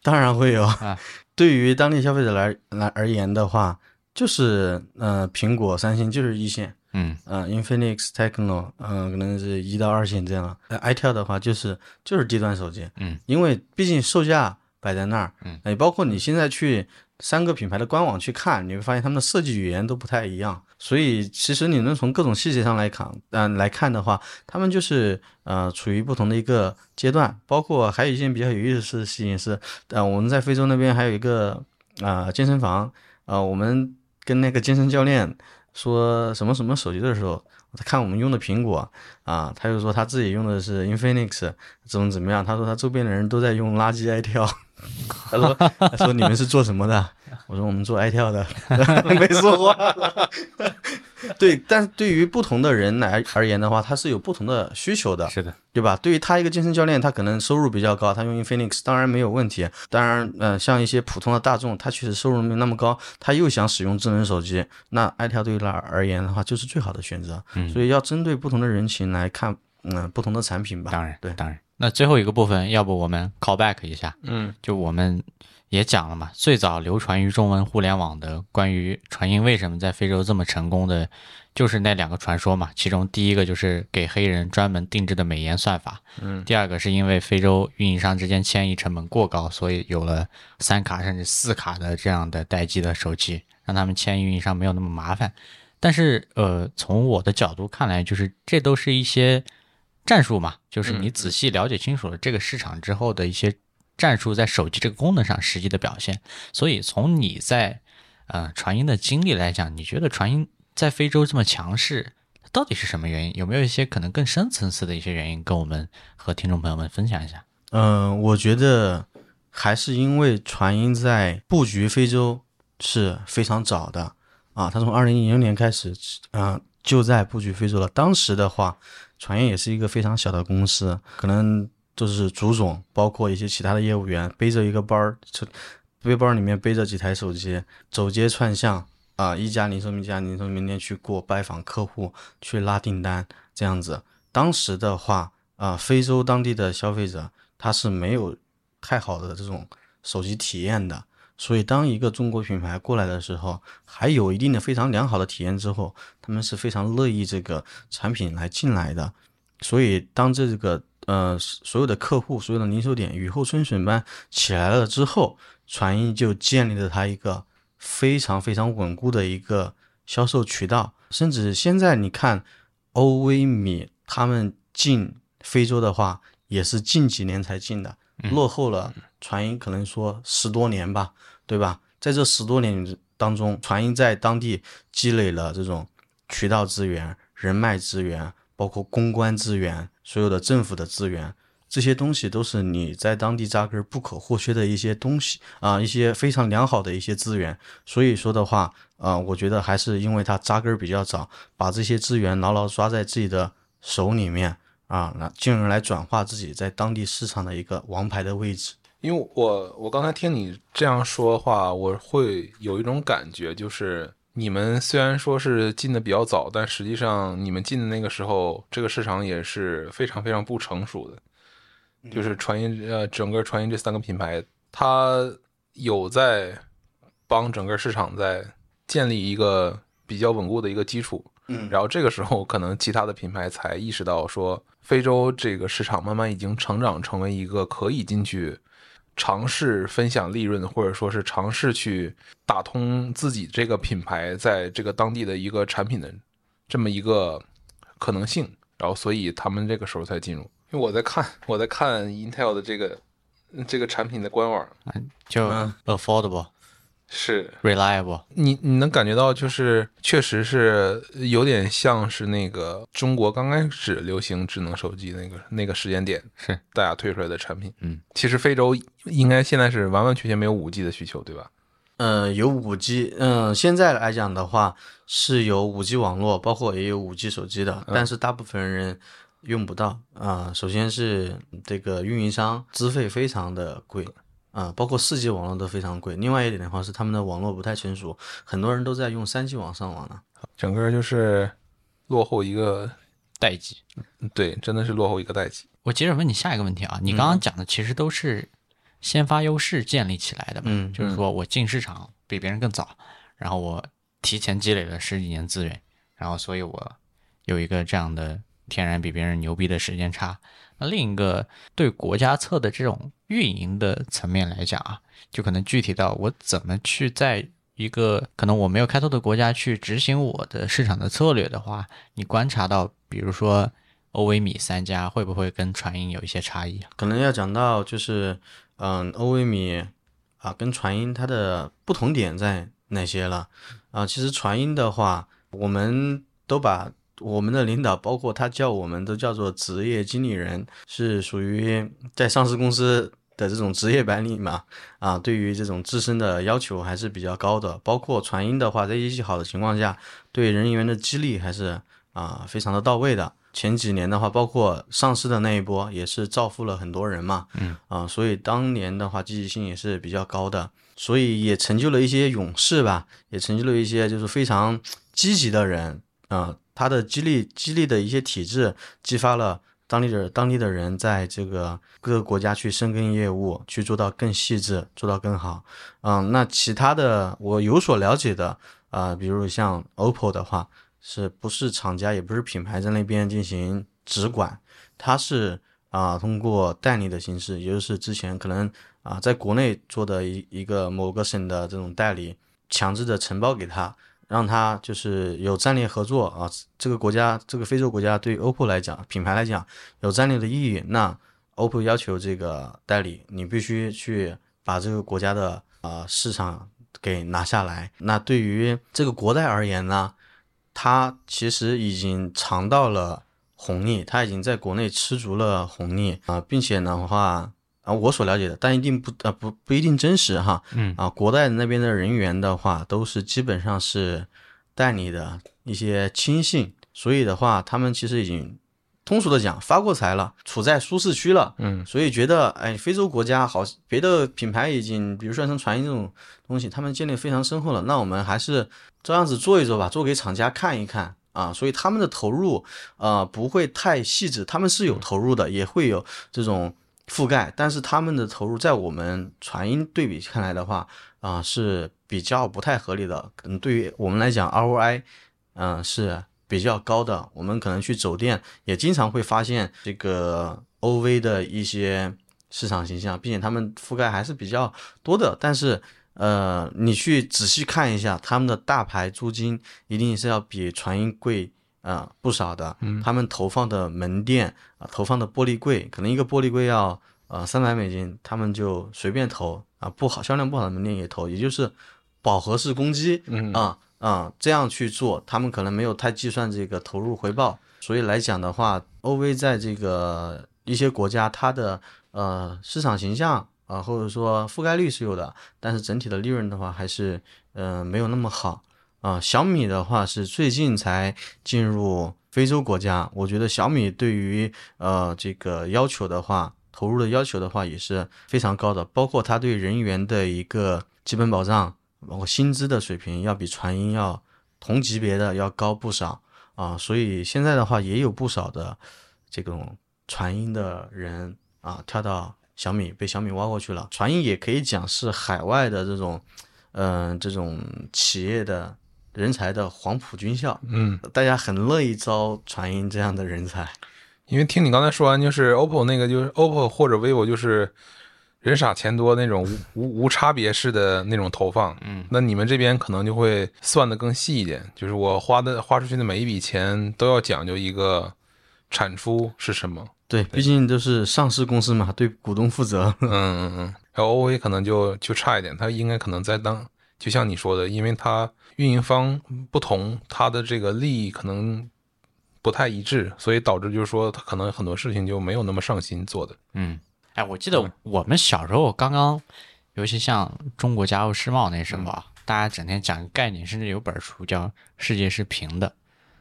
当然会有。啊 *laughs* 对于当地消费者来来而言的话，就是呃，苹果、三星就是一线，嗯呃，Infinix、Techno，嗯、可能是一到二线这样。呃，itel 的话就是就是低端手机，嗯，因为毕竟售价摆在那儿，嗯，也包括你现在去三个品牌的官网去看，你会发现他们的设计语言都不太一样，所以其实你能从各种细节上来看，嗯、来看的话，他们就是呃处于不同的一个阶段，包括还有一件比较有意思的事情是，呃，我们在非洲那边还有一个呃健身房，呃，我们跟那个健身教练说什么什么手机的时候，他看我们用的苹果啊，他就说他自己用的是 Infinix，怎么怎么样，他说他周边的人都在用垃圾 itel，他说 *laughs* 他说你们是做什么的？我说我们做 i 跳的，*laughs* 没说话了。对，但是对于不同的人来而言的话，他是有不同的需求的，是的，对吧？对于他一个健身教练，他可能收入比较高，他用 Infinix 当然没有问题。当然，嗯、像一些普通的大众，他确实收入没那么高，他又想使用智能手机，那 i 跳对于他而言的话，就是最好的选择。所以要针对不同的人群来看，嗯、不同的产品吧。当然，对当然。那最后一个部分，要不我们 call back 一下？嗯，就我们也讲了嘛，最早流传于中文互联网的关于传音为什么在非洲这么成功的，就是那两个传说嘛。其中第一个就是给黑人专门定制的美颜算法，嗯，第二个是因为非洲运营商之间迁移成本过高，所以有了三卡甚至四卡的这样的待机的手机，让他们迁移运营商没有那么麻烦。但是，呃，从我的角度看来，就是这都是一些战术嘛，就是你仔细了解清楚了这个市场之后的一些战术在手机这个功能上实际的表现。所以，从你在呃传音的经历来讲，你觉得传音在非洲这么强势，到底是什么原因？有没有一些可能更深层次的一些原因，跟我们和听众朋友们分享一下？嗯、我觉得还是因为传音在布局非洲是非常早的啊，它从二零一六年开始，啊、就在布局非洲了。当时的话，传音也是一个非常小的公司，可能就是朱总，包括一些其他的业务员，背着一个包儿，背包里面背着几台手机，走街串巷啊，一家零售一家零售门店去过拜访客户，去拉订单这样子。当时的话，啊，非洲当地的消费者他是没有太好的这种手机体验的，所以当一个中国品牌过来的时候，还有一定的非常良好的体验之后，他们是非常乐意这个产品来进来的。所以当这个呃所有的客户、所有的零售点雨后春笋般起来了之后，传音就建立了它一个非常非常稳固的一个销售渠道，甚至现在你看欧微米他们进非洲的话，也是近几年才进的，落后了传音可能说十多年吧，对吧？在这十多年当中，传音在当地积累了这种渠道资源、人脉资源，包括公关资源，所有的政府的资源，这些东西都是你在当地扎根不可或缺的一些东西啊、一些非常良好的一些资源。所以说的话，啊、我觉得还是因为它扎根比较早，把这些资源牢牢抓在自己的手里面啊，那进而来转化自己在当地市场的一个王牌的位置。因为我我刚才听你这样说的话，我会有一种感觉，就是你们虽然说是进的比较早，但实际上你们进的那个时候，这个市场也是非常非常不成熟的。就是传音呃，整个传音这三个品牌，它有在帮整个市场在建立一个比较稳固的一个基础。嗯然后这个时候，可能其他的品牌才意识到说，非洲这个市场慢慢已经成长成为一个可以进去尝试分享利润，或者说是尝试去打通自己这个品牌在这个当地的一个产品的这么一个可能性。然后，所以他们这个时候才进入。因为我在看，我在看 Intel 的这个这个产品的官网，就嗯 affordable、是 reliable，你你能感觉到，就是确实是有点像是那个中国刚开始流行智能手机那个那个时间点，是大家推出来的产品。嗯，其实非洲应该现在是完完全全没有五 G 的需求，对吧？嗯，有五 G，嗯，现在来讲的话是有五 G 网络，包括也有五 G 手机的，但是大部分人用不到啊、首先是这个运营商资费非常的贵啊、包括四 G 网络都非常贵。另外一点的话是他们的网络不太成熟，很多人都在用三 G 网上网呢。整个就是落后一个，代际。对，真的是落后一个代际。我接着问你下一个问题啊，你刚刚讲的其实都是先发优势建立起来的嘛，嗯就是说我进市场比别人更早，然后我提前积累了十几年资源，然后所以我有一个这样的天然比别人牛逼的时间差。那另一个对国家侧的这种运营的层面来讲啊，就可能具体到我怎么去在一个可能我没有开拓的国家去执行我的市场的策略的话，你观察到，比如说欧维米三家会不会跟传音有一些差异？可能要讲到就是，嗯，欧维米啊跟传音它的不同点在哪些了啊？其实传音的话，我们都把我们的领导，包括他叫我们都叫做职业经理人，是属于在上市公司的这种职业白领嘛，啊，对于这种自身的要求还是比较高的。包括传音的话，在业绩好的情况下，对人员的激励还是啊非常的到位的。前几年的话，包括上市的那一波，也是造福了很多人嘛，嗯啊，所以当年的话积极性也是比较高的，所以也成就了一些勇士吧，也成就了一些就是非常积极的人啊。他的激励激励的一些体制，激发了当地的当地的人在这个各个国家去深耕业务，去做到更细致，做到更好。嗯，那其他的我有所了解的啊、比如像 OPPO 的话，是不是厂家也不是品牌在那边进行直管，它是啊、通过代理的形式，也就是之前可能啊、在国内做的一一个某个省的这种代理，强制的承包给他，让他就是有战略合作啊。这个国家这个非洲国家对于 OPPO 来讲，品牌来讲有战略的意义，那 OPPO 要求这个代理，你必须去把这个国家的呃市场给拿下来。那对于这个国代而言呢，它其实已经尝到了红利，它已经在国内吃足了红利啊、并且的话啊，我所了解的，但一定不呃不不一定真实哈，嗯。啊，国代那边的人员的话，都是基本上是代理的一些亲信，所以的话，他们其实已经通俗的讲发过财了，处在舒适区了，嗯，所以觉得哎，非洲国家好，别的品牌已经，比如说像传音这种东西，他们建立非常深厚了，那我们还是这样子做一做吧，做给厂家看一看啊，所以他们的投入呃不会太细致，他们是有投入的，也会有这种覆盖，但是他们的投入在我们传音对比看来的话啊、是比较不太合理的，可能对于我们来讲 ROI 嗯、是比较高的，我们可能去走店也经常会发现这个 OV 的一些市场形象，并且他们覆盖还是比较多的。但是，呃，你去仔细看一下，他们的大牌租金一定是要比传音贵啊、呃不少的。他们投放的门店啊、投放的玻璃柜，可能一个玻璃柜要呃三百美金，他们就随便投啊，不好销量不好的门店也投，也就是饱和式攻击。嗯啊啊，这样去做，他们可能没有太计算这个投入回报，所以来讲的话，OV 在这个一些国家，它的呃市场形象啊、或者说覆盖率是有的，但是整体的利润的话，还是呃没有那么好啊、小米的话是最近才进入非洲国家，我觉得小米对于呃这个要求的话，投入的要求的话也是非常高的，包括它对人员的一个基本保障。包括薪资的水平要比传音要同级别的要高不少啊，所以现在的话也有不少的这种传音的人啊跳到小米被小米挖过去了。传音也可以讲是海外的这种嗯、这种企业的人才的黄埔军校，嗯，大家很乐意招传音这样的人才。因为听你刚才说完，就是 OPPO 那个，就是 OPPO 或者 vivo，就是人傻钱多那种无无无差别式的那种投放。嗯，那你们这边可能就会算得更细一点，就是我花的花出去的每一笔钱都要讲究一个产出是什么。对，毕竟都是上市公司嘛，对股东负责。嗯嗯嗯，然后 OV 可能就就差一点，它应该可能在当，就像你说的，因为它运营方不同，他的这个利益可能不太一致，所以导致就是说，他可能很多事情就没有那么上心做的。嗯，哎，我记得我们小时候刚刚，尤其像中国加入世贸那时候啊，大家整天讲概念，甚至有本书叫《世界是平的》，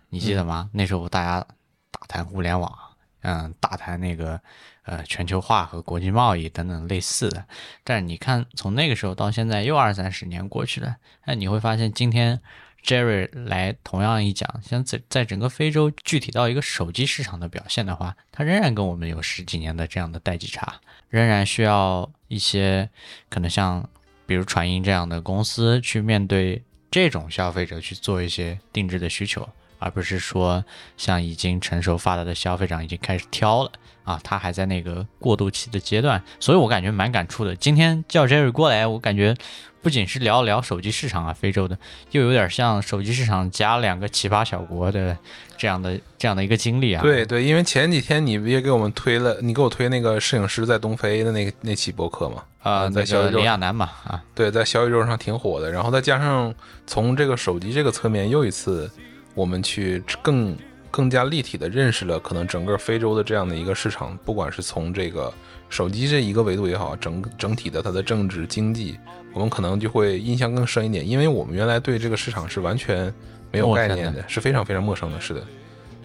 你记得吗？那时候大家大谈互联网，嗯，大谈那个呃全球化和国际贸易等等类似的。但是你看，从那个时候到现在又二三十年过去了，哎，你会发现今天 Jerry 来同样一讲，像在在整个非洲具体到一个手机市场的表现的话，它仍然跟我们有十几年的这样的代际差，仍然需要一些可能像比如传音这样的公司去面对这种消费者去做一些定制的需求，而不是说像已经成熟发达的消费者已经开始挑了啊，他还在那个过渡期的阶段，所以我感觉蛮感触的。今天叫 Jerry 过来，我感觉不仅是聊聊手机市场啊，非洲的，又有点像手机市场加两个奇葩小国的这样的这样的一个经历啊。对对，因为前几天你不也给我们推了，你给我推那个摄影师在东非的那个那期博客嘛？啊，在小宇宙李亚男嘛，啊，对，在小宇宙上挺火的。然后再加上从这个手机这个侧面，又一次我们去更更加立体的认识了可能整个非洲的这样的一个市场，不管是从这个手机这一个维度也好，整整体的它的政治经济，我们可能就会印象更深一点，因为我们原来对这个市场是完全没有概念的，是非常非常陌生的。是的，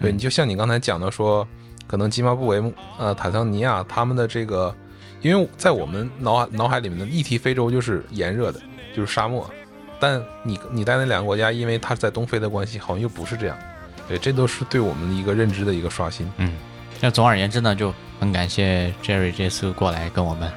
对你就像你刚才讲的说，可能津巴布韦、呃坦桑尼亚他们的这个，因为在我们脑海脑海里面的一提非洲就是炎热的，就是沙漠，但你你在那两个国家，因为它在东非的关系，好像又不是这样。对，这都是对我们的一个认知的一个刷新。嗯，那总而言之呢，就很感谢 Jerry 这次过来跟我们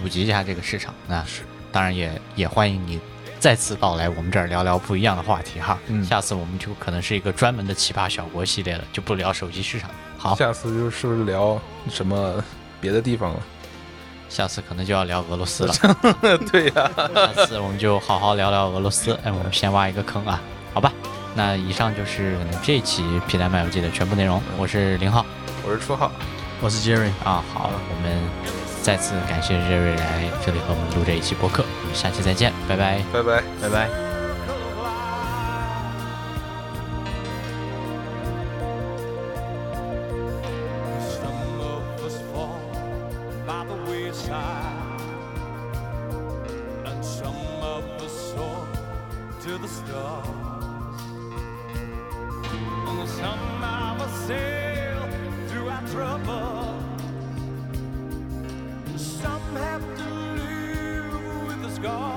普及一下这个市场。那是，当然也也欢迎你再次到来我们这儿聊聊不一样的话题哈。嗯下次我们就可能是一个专门的奇葩小国系列了，就不聊手机市场。好，下次就是不是聊什么别的地方了？下次可能就要聊俄罗斯了。*laughs* 对呀、下次我们就好好聊聊俄罗斯。哎，我们先挖一个坑啊，好吧？那以上就是这期《皮蛋漫游记》的全部内容。我是林浩我是初号，我是 Jerry，啊，好，我们再次感谢瑞瑞来这里和我们录这一期播客，我们下期再见，拜拜。拜拜。拜拜。God.